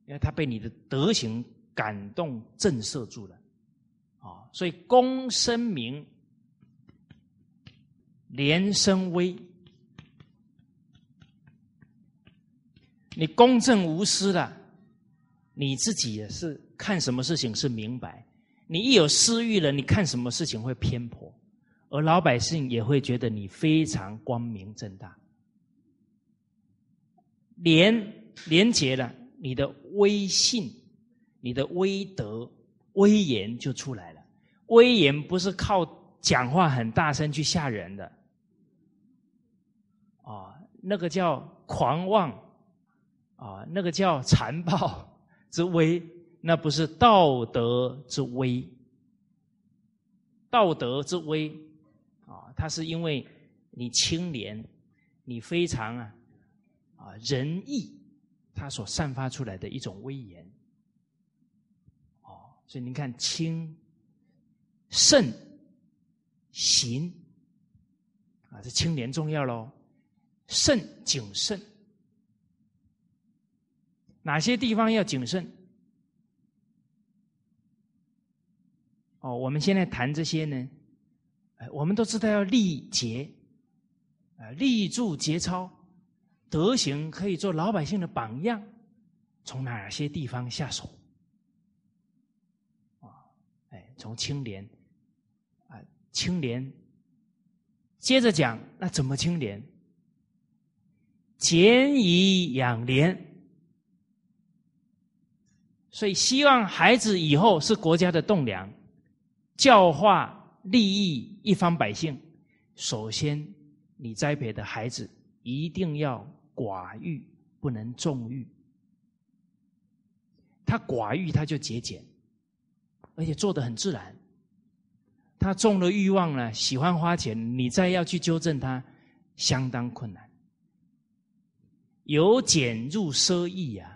因为他被你的德行感动震慑住了，啊，所以公生明，廉生威。你公正无私了，你自己也是看什么事情是明白，你一有私欲了，你看什么事情会偏颇。而老百姓也会觉得你非常光明正大，廉廉洁了，你的威信、你的威德、威严就出来了。威严不是靠讲话很大声去吓人的，啊，那个叫狂妄，啊，那个叫残暴之威，那不是道德之威，道德之威。啊，它是因为你清廉，你非常啊啊仁义，它所散发出来的一种威严。哦，所以您看清慎行啊，这清廉重要喽。慎谨慎，哪些地方要谨慎？哦，我们现在谈这些呢。哎，我们都知道要立节，啊，立住节操，德行可以做老百姓的榜样。从哪些地方下手？啊，哎，从清廉，啊，清廉。接着讲，那怎么清廉？俭以养廉。所以，希望孩子以后是国家的栋梁，教化。利益一方百姓，首先你栽培的孩子一定要寡欲，不能纵欲。他寡欲，他就节俭，而且做的很自然。他中了欲望了，喜欢花钱，你再要去纠正他，相当困难。由俭入奢易呀，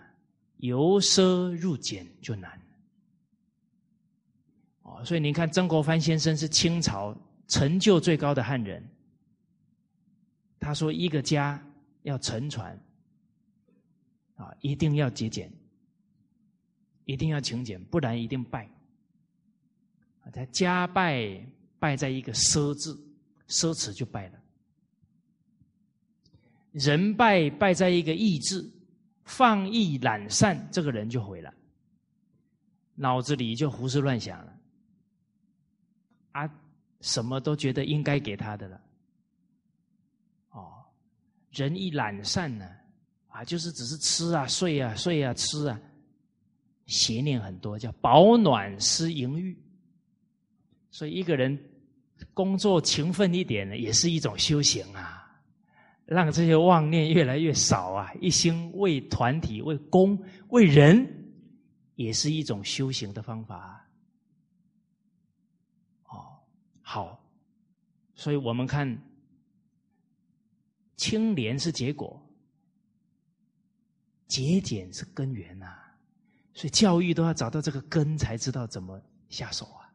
由奢入俭就难。哦所以你看，曾国藩先生是清朝成就最高的汉人。他说：“一个家要沉船，啊，一定要节俭，一定要勤俭，不然一定败。他家败败在一个奢字，奢侈就败了；人败败在一个意志，放逸懒散，这个人就毁了，脑子里就胡思乱想了，啊，什么都觉得应该给他的了。哦，人一懒散呢，啊，就是只是吃啊、睡啊、睡啊、吃啊，邪念很多，叫保暖思淫欲。所以一个人工作勤奋一点呢，也是一种修行啊，让这些妄念越来越少啊，一心为团体、为公、为人，也是一种修行的方法。哦，好，所以我们看。清廉是结果，节俭是根源呐，所以教育都要找到这个根，才知道怎么下手啊。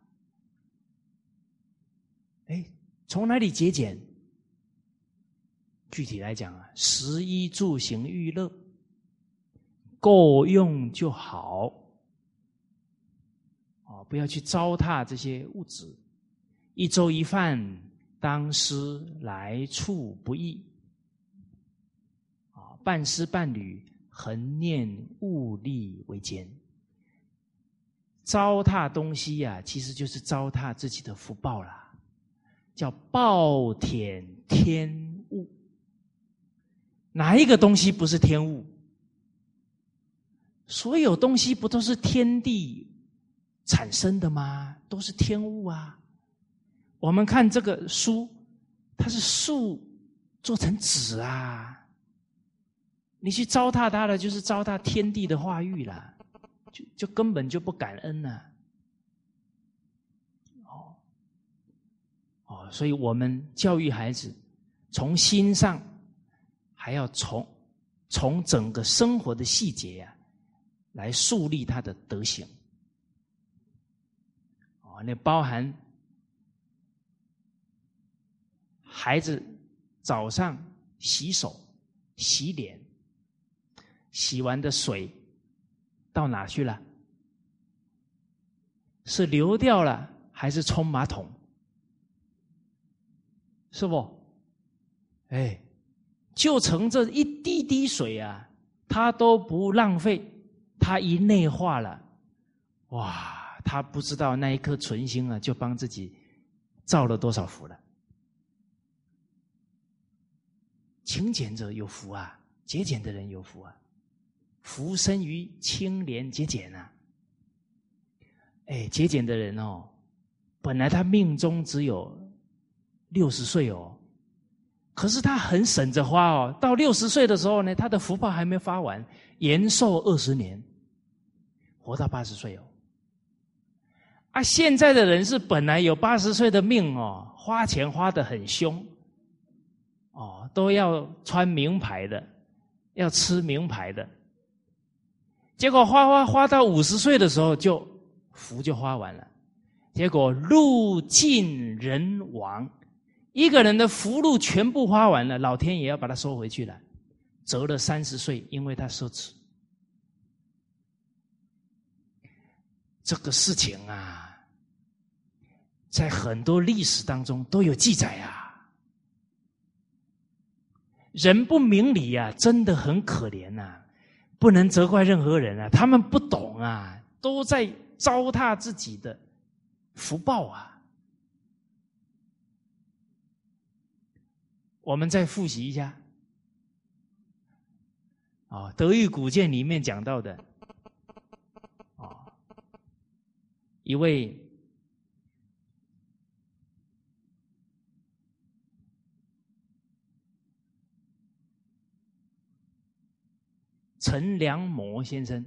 哎，从哪里节俭？具体来讲啊，食衣住行娱乐够用就好，哦，不要去糟蹋这些物质。一粥一饭，当思来处不易。啊半丝半缕，恒念物力为艰。糟蹋东西呀，其实就是糟蹋自己的福报啦，叫暴殄天。哪一个东西不是天物？所有东西不都是天地产生的吗？都是天物啊。我们看这个书，它是树做成纸啊。你去糟蹋它了，就是糟蹋天地的化育了，就就根本就不感恩了。哦，哦，所以我们教育孩子，从心上，还要从从整个生活的细节呀，来树立他的德行。哦，那包含孩子早上洗手、洗脸。洗完的水到哪去了？是流掉了还是冲马桶？是不？哎，就成这一滴滴水啊，他都不浪费，他一内化了，哇，他不知道那一颗纯心啊，就帮自己造了多少福了。勤俭者有福啊，节俭的人有福啊。福生于清廉节俭啊！哎，节俭的人哦，本来他命中只有六十岁哦，可是他很省着花哦。到六十岁的时候呢，他的福报还没发完，延寿二十年，活到八十岁哦。啊，现在的人是本来有八十岁的命哦，花钱花的很凶，哦，都要穿名牌的，要吃名牌的。结果花花花到五十岁的时候，就福就花完了。结果路尽人亡，一个人的福禄全部花完了，老天也要把它收回去了，折了三十岁，因为他奢侈。这个事情啊，在很多历史当中都有记载啊。人不明理啊，真的很可怜呐。不能责怪任何人啊，他们不懂啊，都在糟蹋自己的福报啊。我们再复习一下，啊，《德育古鉴》里面讲到的，啊，一位。陈良模先生，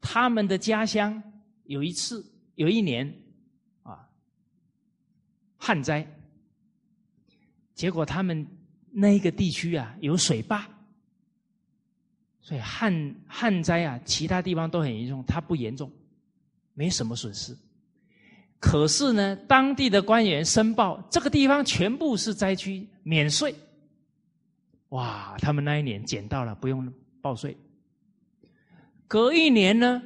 他们的家乡有一次，有一年，啊，旱灾，结果他们那个地区啊有水坝，所以旱旱灾啊，其他地方都很严重，它不严重，没什么损失。可是呢，当地的官员申报，这个地方全部是灾区，免税。哇，他们那一年捡到了，不用。报税，隔一年呢，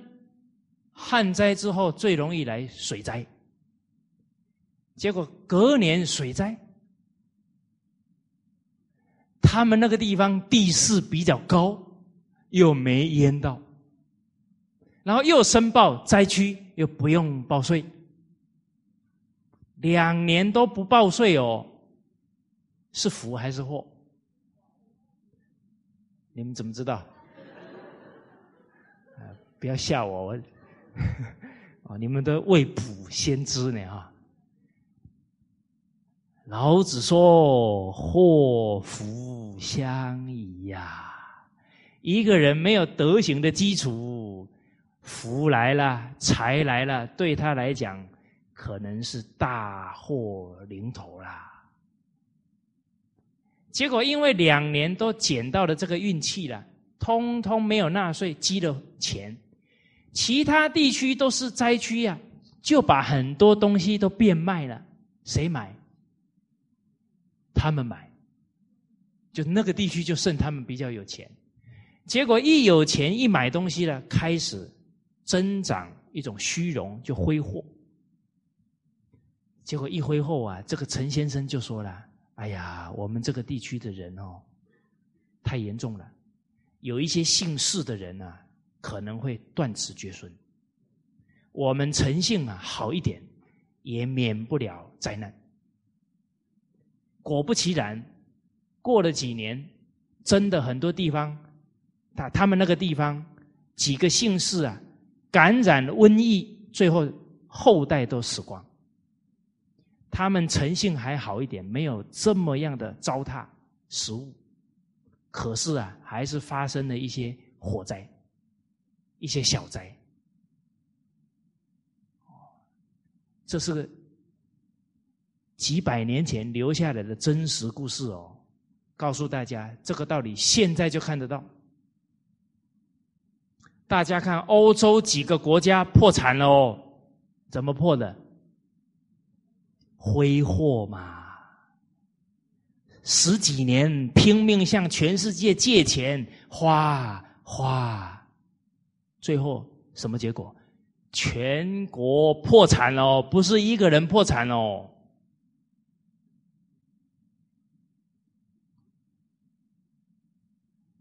旱灾之后最容易来水灾，结果隔年水灾，他们那个地方地势比较高，又没淹到，然后又申报灾区，又不用报税，两年都不报税哦，是福还是祸？你们怎么知道？不要吓我，我 哦，你们都未卜先知呢啊！老子说：“祸福相依呀，一个人没有德行的基础，福来了，财来了，对他来讲可能是大祸临头啦。结果因为两年都捡到了这个运气了，通通没有纳税，积了钱。其他地区都是灾区呀，就把很多东西都变卖了。谁买？他们买。就那个地区就剩他们比较有钱。结果一有钱一买东西了，开始增长一种虚荣，就挥霍。结果一挥霍啊，这个陈先生就说了：“哎呀，我们这个地区的人哦，太严重了，有一些姓氏的人啊。”可能会断子绝孙。我们诚信啊好一点，也免不了灾难。果不其然，过了几年，真的很多地方，他他们那个地方几个姓氏啊，感染瘟疫，最后后代都死光。他们诚信还好一点，没有这么样的糟蹋食物，可是啊，还是发生了一些火灾。一些小灾，这是个几百年前留下来的真实故事哦。告诉大家这个道理，现在就看得到。大家看，欧洲几个国家破产了哦，怎么破的？挥霍嘛，十几年拼命向全世界借钱，花花。最后什么结果？全国破产了，不是一个人破产哦。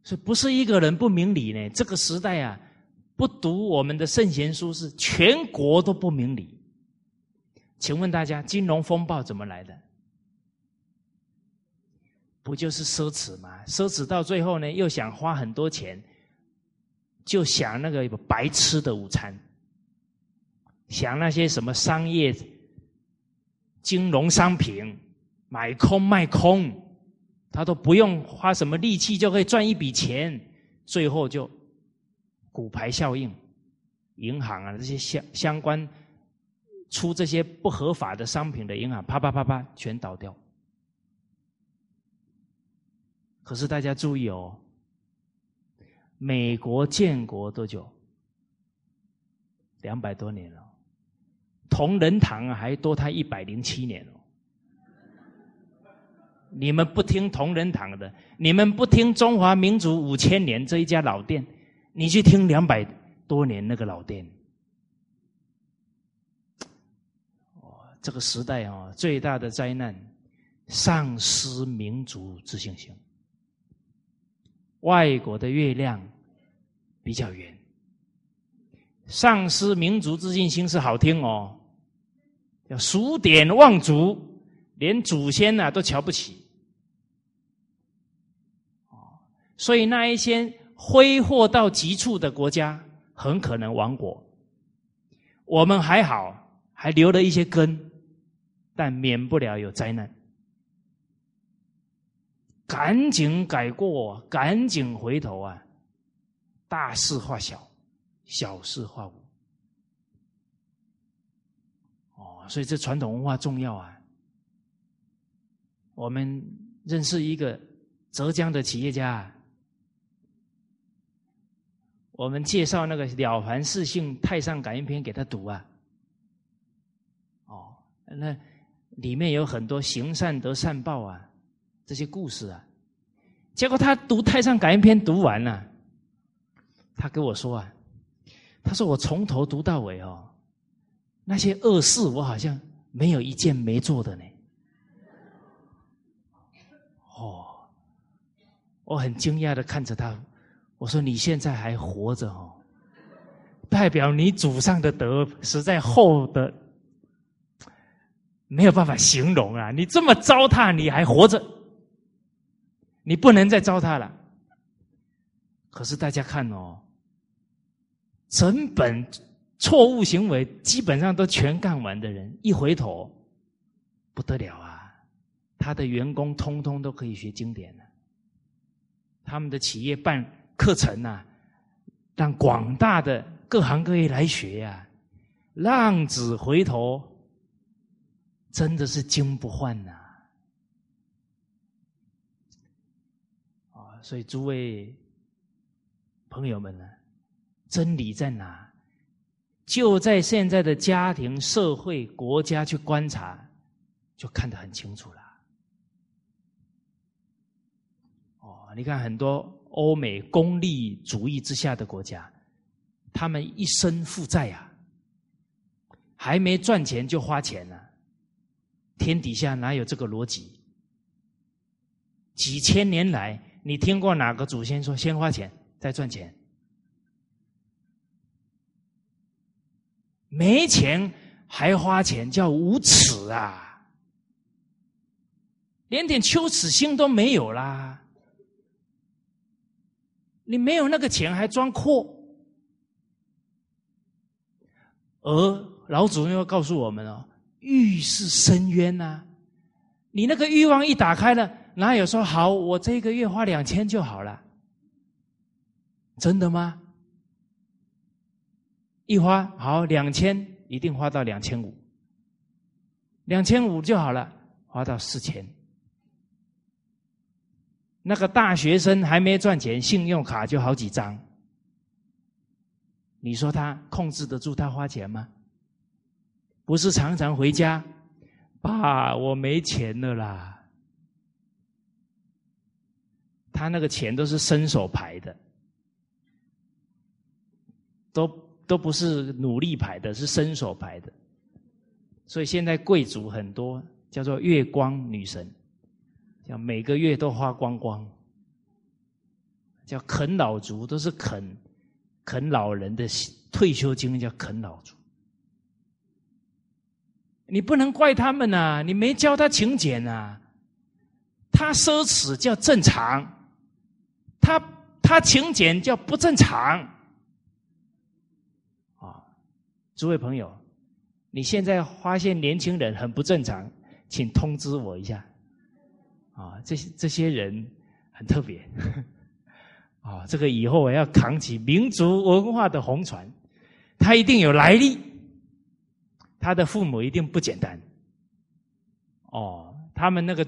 这不是一个人不明理呢？这个时代啊，不读我们的圣贤书是全国都不明理。请问大家，金融风暴怎么来的？不就是奢侈吗？奢侈到最后呢，又想花很多钱。就想那个白吃的午餐，想那些什么商业、金融商品，买空卖空，他都不用花什么力气就可以赚一笔钱，最后就骨牌效应，银行啊这些相相关出这些不合法的商品的银行，啪啪啪啪全倒掉。可是大家注意哦。美国建国多久？两百多年了，同仁堂还多他一百零七年哦。你们不听同仁堂的，你们不听中华民族五千年这一家老店，你去听两百多年那个老店。哦，这个时代啊，最大的灾难，丧失民族自信心。外国的月亮比较圆，丧失民族自信心是好听哦，叫数典忘祖，连祖先呐都瞧不起，哦，所以那一些挥霍到极处的国家很可能亡国。我们还好，还留了一些根，但免不了有灾难。赶紧改过，赶紧回头啊！大事化小，小事化无。哦，所以这传统文化重要啊！我们认识一个浙江的企业家，我们介绍那个《了凡四训·太上感应篇》给他读啊。哦，那里面有很多行善得善报啊。这些故事啊，结果他读《太上感应篇》读完了，他跟我说啊，他说我从头读到尾哦，那些恶事我好像没有一件没做的呢。哦，我很惊讶的看着他，我说：“你现在还活着哦，代表你祖上的德实在厚的没有办法形容啊！你这么糟蹋，你还活着，你不能再糟蹋了。可是大家看哦，整本错误行为基本上都全干完的人，一回头不得了啊！”他的员工通通都可以学经典了，他们的企业办课程呐，让广大的各行各业来学呀，浪子回头，真的是金不换呐！啊，所以诸位朋友们呢，真理在哪？就在现在的家庭、社会、国家去观察，就看得很清楚了。你看，很多欧美功利主义之下的国家，他们一生负债啊，还没赚钱就花钱了。天底下哪有这个逻辑？几千年来，你听过哪个祖先说先花钱再赚钱？没钱还花钱，叫无耻啊！连点羞耻心都没有啦！你没有那个钱还装阔，而老祖宗又告诉我们哦，欲是深渊呐！你那个欲望一打开了，哪有说好我这个月花两千就好了？真的吗？一花好两千，一定花到两千五，两千五就好了，花到四千。那个大学生还没赚钱，信用卡就好几张。你说他控制得住他花钱吗？不是常常回家，爸，我没钱了啦。他那个钱都是伸手牌的，都都不是努力牌的，是伸手牌的。所以现在贵族很多，叫做月光女神。叫每个月都花光光，叫啃老族，都是啃啃老人的退休金，叫啃老族。你不能怪他们呐，你没教他勤俭呐。他奢侈叫正常，他他勤俭叫不正常。啊，诸位朋友，你现在发现年轻人很不正常，请通知我一下。啊，这些这些人很特别，啊，这个以后我要扛起民族文化的红船，他一定有来历，他的父母一定不简单，哦，他们那个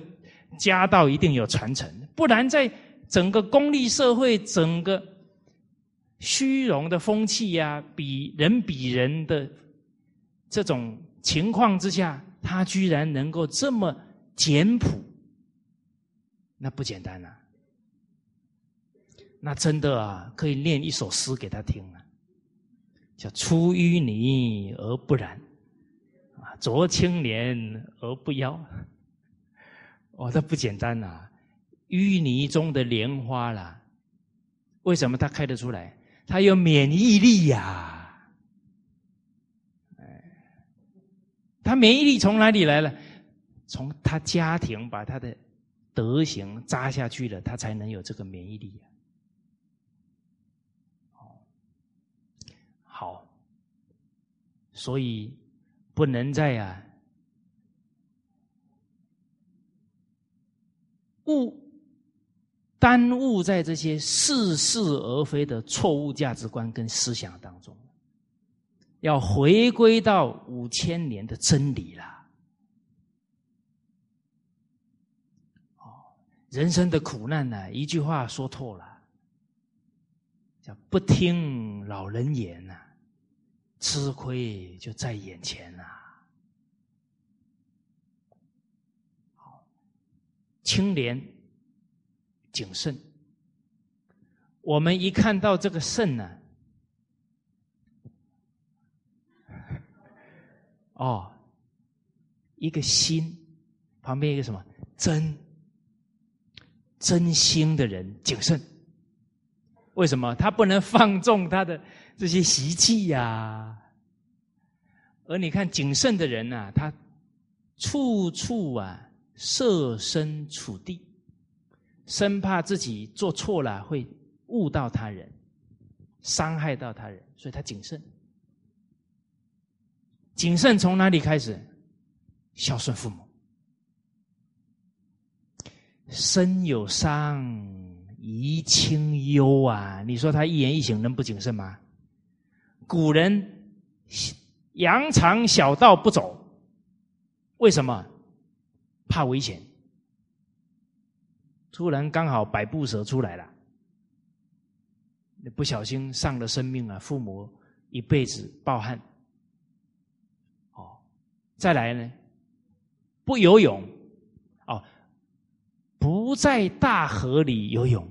家道一定有传承，不然在整个功利社会、整个虚荣的风气呀，比人比人的这种情况之下，他居然能够这么简朴。那不简单呐！那真的啊，可以念一首诗给他听啊，叫“出淤泥而不染，啊，濯清涟而不妖”。哦，这不简单呐！淤泥中的莲花啦，为什么它开得出来？它有免疫力呀！哎，他免疫力从哪里来了？从他家庭把他的。德行扎下去了，他才能有这个免疫力。好，所以不能再啊误耽误在这些似是而非的错误价值观跟思想当中，要回归到五千年的真理了。人生的苦难呢，一句话说透了，叫不听老人言呐，吃亏就在眼前呐。好，清廉谨慎。我们一看到这个肾呢，哦，一个心，旁边一个什么真，真心的人谨慎。为什么他不能放纵他的这些习气呀？而你看谨慎的人呐，他处处啊设身处地，生怕自己做错了会误到他人，伤害到他人，所以他谨慎。谨慎从哪里开始？孝顺父母，身有伤，贻亲忧啊！你说他一言一行能不谨慎吗？古人扬长小道不走，为什么？怕危险。突然刚好百步蛇出来了，你不小心丧了生命啊！父母一辈子抱憾。哦，再来呢？不游泳，不在大河里游泳。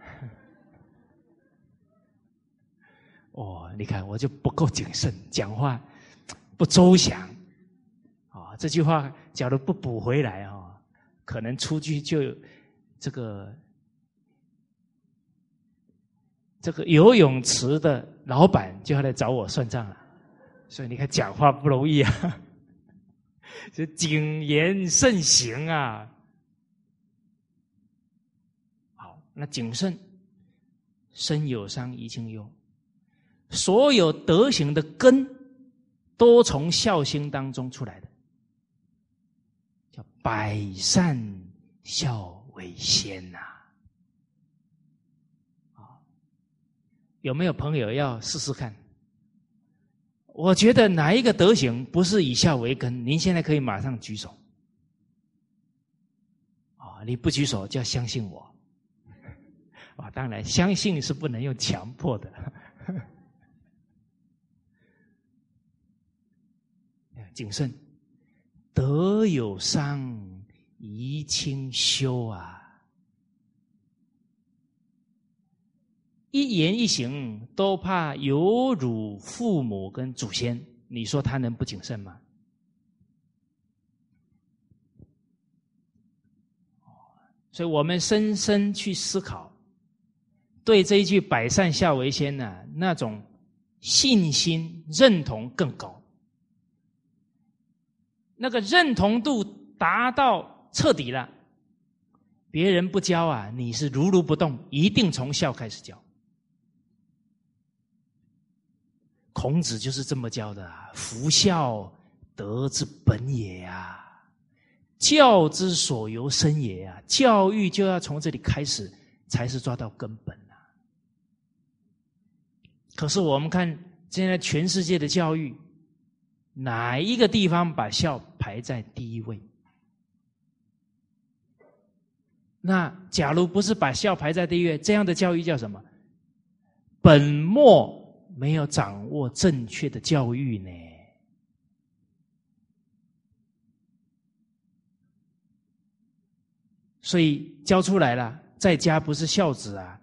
哦，你看我就不够谨慎，讲话不周详。啊，这句话假如不补回来啊，可能出去就这个这个游泳池的老板就要来找我算账了。所以你看，讲话不容易啊。这谨言慎行啊！好，那谨慎，身有伤，贻亲忧。所有德行的根，都从孝心当中出来的，叫百善孝为先呐。啊，有没有朋友要试试看？我觉得哪一个德行不是以孝为根？您现在可以马上举手。啊，你不举手就要相信我。啊，当然，相信是不能用强迫的。谨慎，德有伤，贻亲羞啊。一言一行都怕有辱父母跟祖先，你说他能不谨慎吗？所以我们深深去思考，对这一句“百善孝为先”呢，那种信心认同更高，那个认同度达到彻底了。别人不教啊，你是如如不动，一定从孝开始教。孔子就是这么教的啊！夫孝，德之本也呀，教之所由生也呀。教育就要从这里开始，才是抓到根本。可是我们看现在全世界的教育，哪一个地方把孝排在第一位？那假如不是把孝排在第一位，这样的教育叫什么？本末。没有掌握正确的教育呢，所以教出来了，在家不是孝子啊，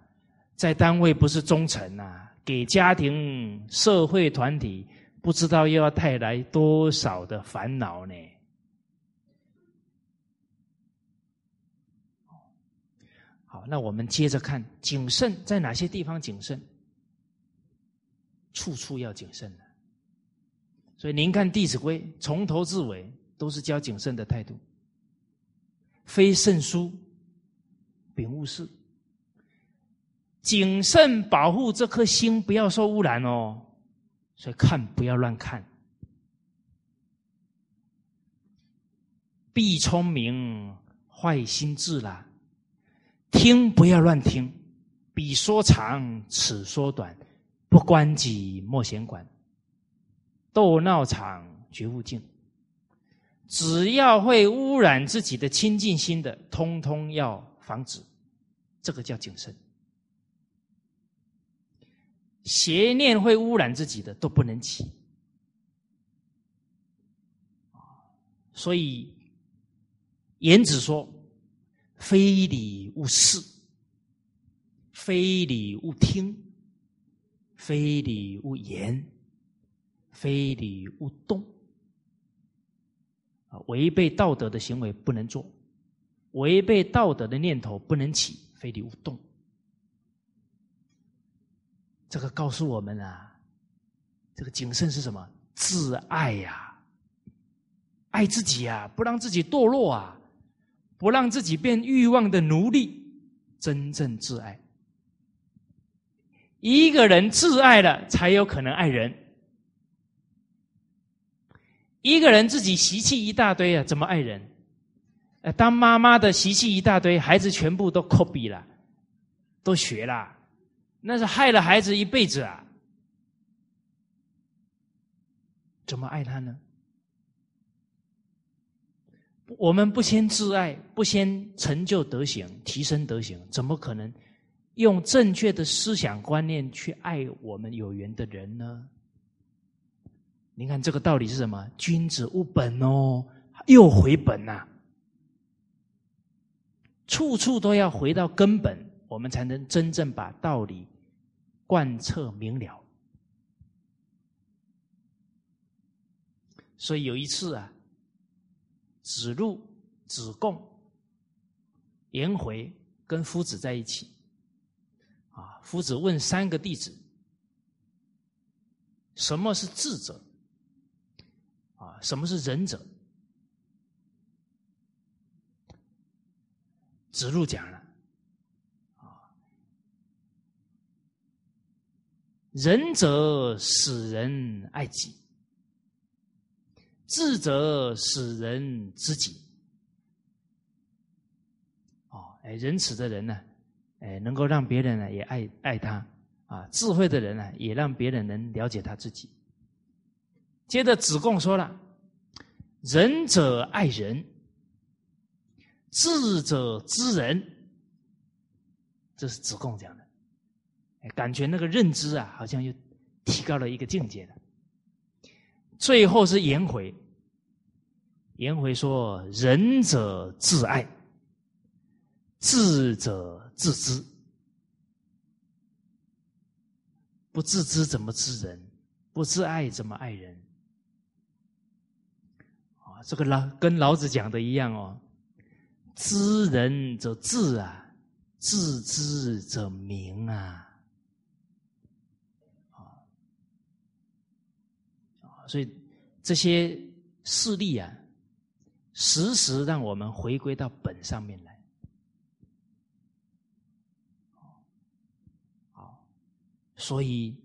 在单位不是忠臣啊，给家庭、社会团体不知道又要带来多少的烦恼呢？好，那我们接着看谨慎在哪些地方谨慎？处处要谨慎的，所以您看《弟子规》，从头至尾都是教谨慎的态度。非圣书，秉勿事。谨慎保护这颗心，不要受污染哦。所以看不要乱看，必聪明，坏心智啦。听不要乱听，彼说长，此说短。不关己莫闲管，斗闹场绝勿进。只要会污染自己的清净心的，通通要防止。这个叫谨慎。邪念会污染自己的，都不能起。所以言子说：“非礼勿视，非礼勿听。”非礼勿言，非礼勿动。啊，违背道德的行为不能做，违背道德的念头不能起，非礼勿动。这个告诉我们啊，这个谨慎是什么？自爱呀，爱自己呀，不让自己堕落啊，不让自己变欲望的奴隶，真正自爱。一个人自爱了，才有可能爱人。一个人自己习气一大堆啊，怎么爱人？呃，当妈妈的习气一大堆，孩子全部都 copy 了，都学了。那是害了孩子一辈子啊！怎么爱他呢？我们不先自爱，不先成就德行、提升德行，怎么可能用正确的思想观念去爱我们有缘的人呢？您看这个道理是什么？君子务本哦，又回本呐！处处都要回到根本，我们才能真正把道理。贯彻明了，所以有一次啊，子路、子贡、颜回跟夫子在一起，啊，夫子问三个弟子：什么是智者？啊，什么是仁者？子路讲了。仁者使人爱己，智者使人知己。哦，哎，仁慈的人呢，哎，能够让别人呢也爱爱他啊；智慧的人呢，也让别人能了解他自己。接着子贡说了：“仁者爱人，智者知人。”这是子贡讲的。感觉那个认知啊，好像又提高了一个境界了。最后是颜回，颜回说：“仁者自爱，智者自知。不自知怎么知人？不自爱怎么爱人？”啊，这个老跟老子讲的一样哦，“知人者智啊，自知者明啊。”所以这些事例啊，时时让我们回归到本上面来。好，所以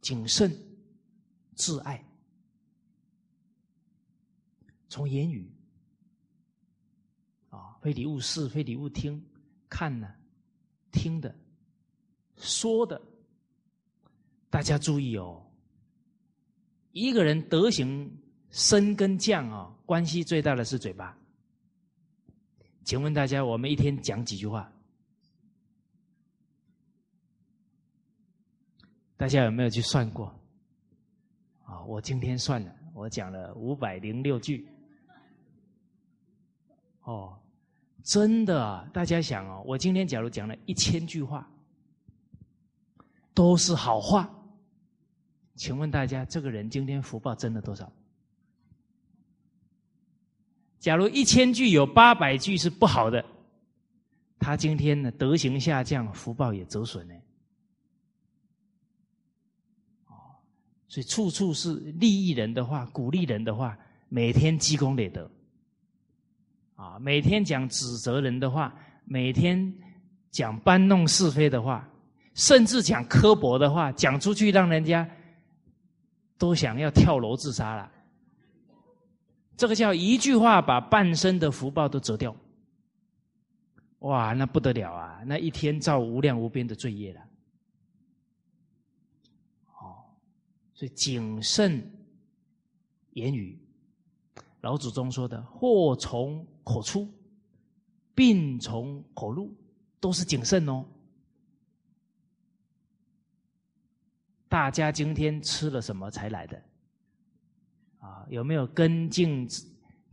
谨慎、自爱，从言语啊，非礼勿视，非礼勿听，看呢，听的，说的，大家注意哦。一个人德行升跟降啊，关系最大的是嘴巴。请问大家，我们一天讲几句话？大家有没有去算过？啊，我今天算了，我讲了五百零六句。哦，真的，大家想哦，我今天假如讲了一千句话，都是好话。请问大家，这个人今天福报增了多少？假如一千句有八百句是不好的，他今天呢德行下降，福报也折损呢。哦，所以处处是利益人的话，鼓励人的话，每天积功累德。啊，每天讲指责人的话，每天讲搬弄是非的话，甚至讲刻薄的话，讲出去让人家。都想要跳楼自杀了，这个叫一句话把半生的福报都折掉，哇，那不得了啊！那一天造无量无边的罪业了。哦，所以谨慎言语，老祖宗说的“祸从口出，病从口入”，都是谨慎哦。大家今天吃了什么才来的？啊，有没有根茎、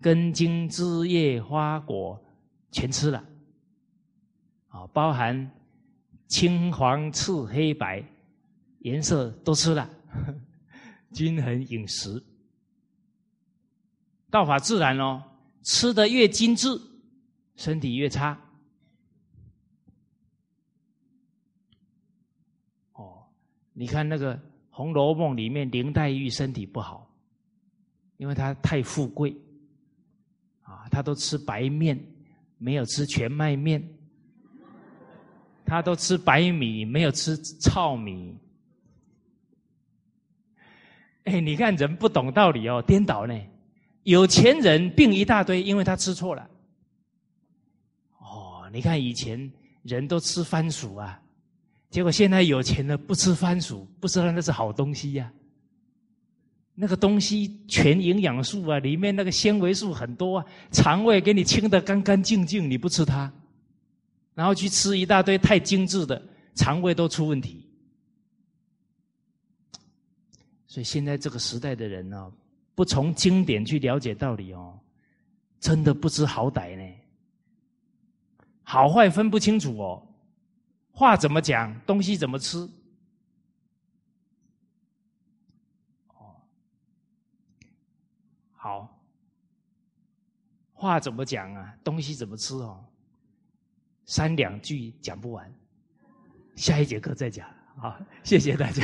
根茎、枝叶、花果全吃了？啊，包含青、黄、赤、黑、白颜色都吃了，均衡饮食。道法自然哦，吃的越精致，身体越差。哦，你看那个《红楼梦》里面林黛玉身体不好，因为她太富贵，啊，她都吃白面，没有吃全麦面，她都吃白米，没有吃糙米。哎，你看人不懂道理哦，颠倒呢。有钱人病一大堆，因为他吃错了。哦，你看以前人都吃番薯啊，结果现在有钱的不吃番薯，不知道那是好东西呀。那个东西全营养素啊，里面那个纤维素很多啊，肠胃给你清的干干净净，你不吃它，然后去吃一大堆太精致的，肠胃都出问题。所以现在这个时代的人呢。不从经典去了解道理哦，真的不知好歹呢，好坏分不清楚哦，话怎么讲，东西怎么吃，哦，好，话怎么讲啊，东西怎么吃哦，三两句讲不完，下一节课再讲，好，谢谢大家。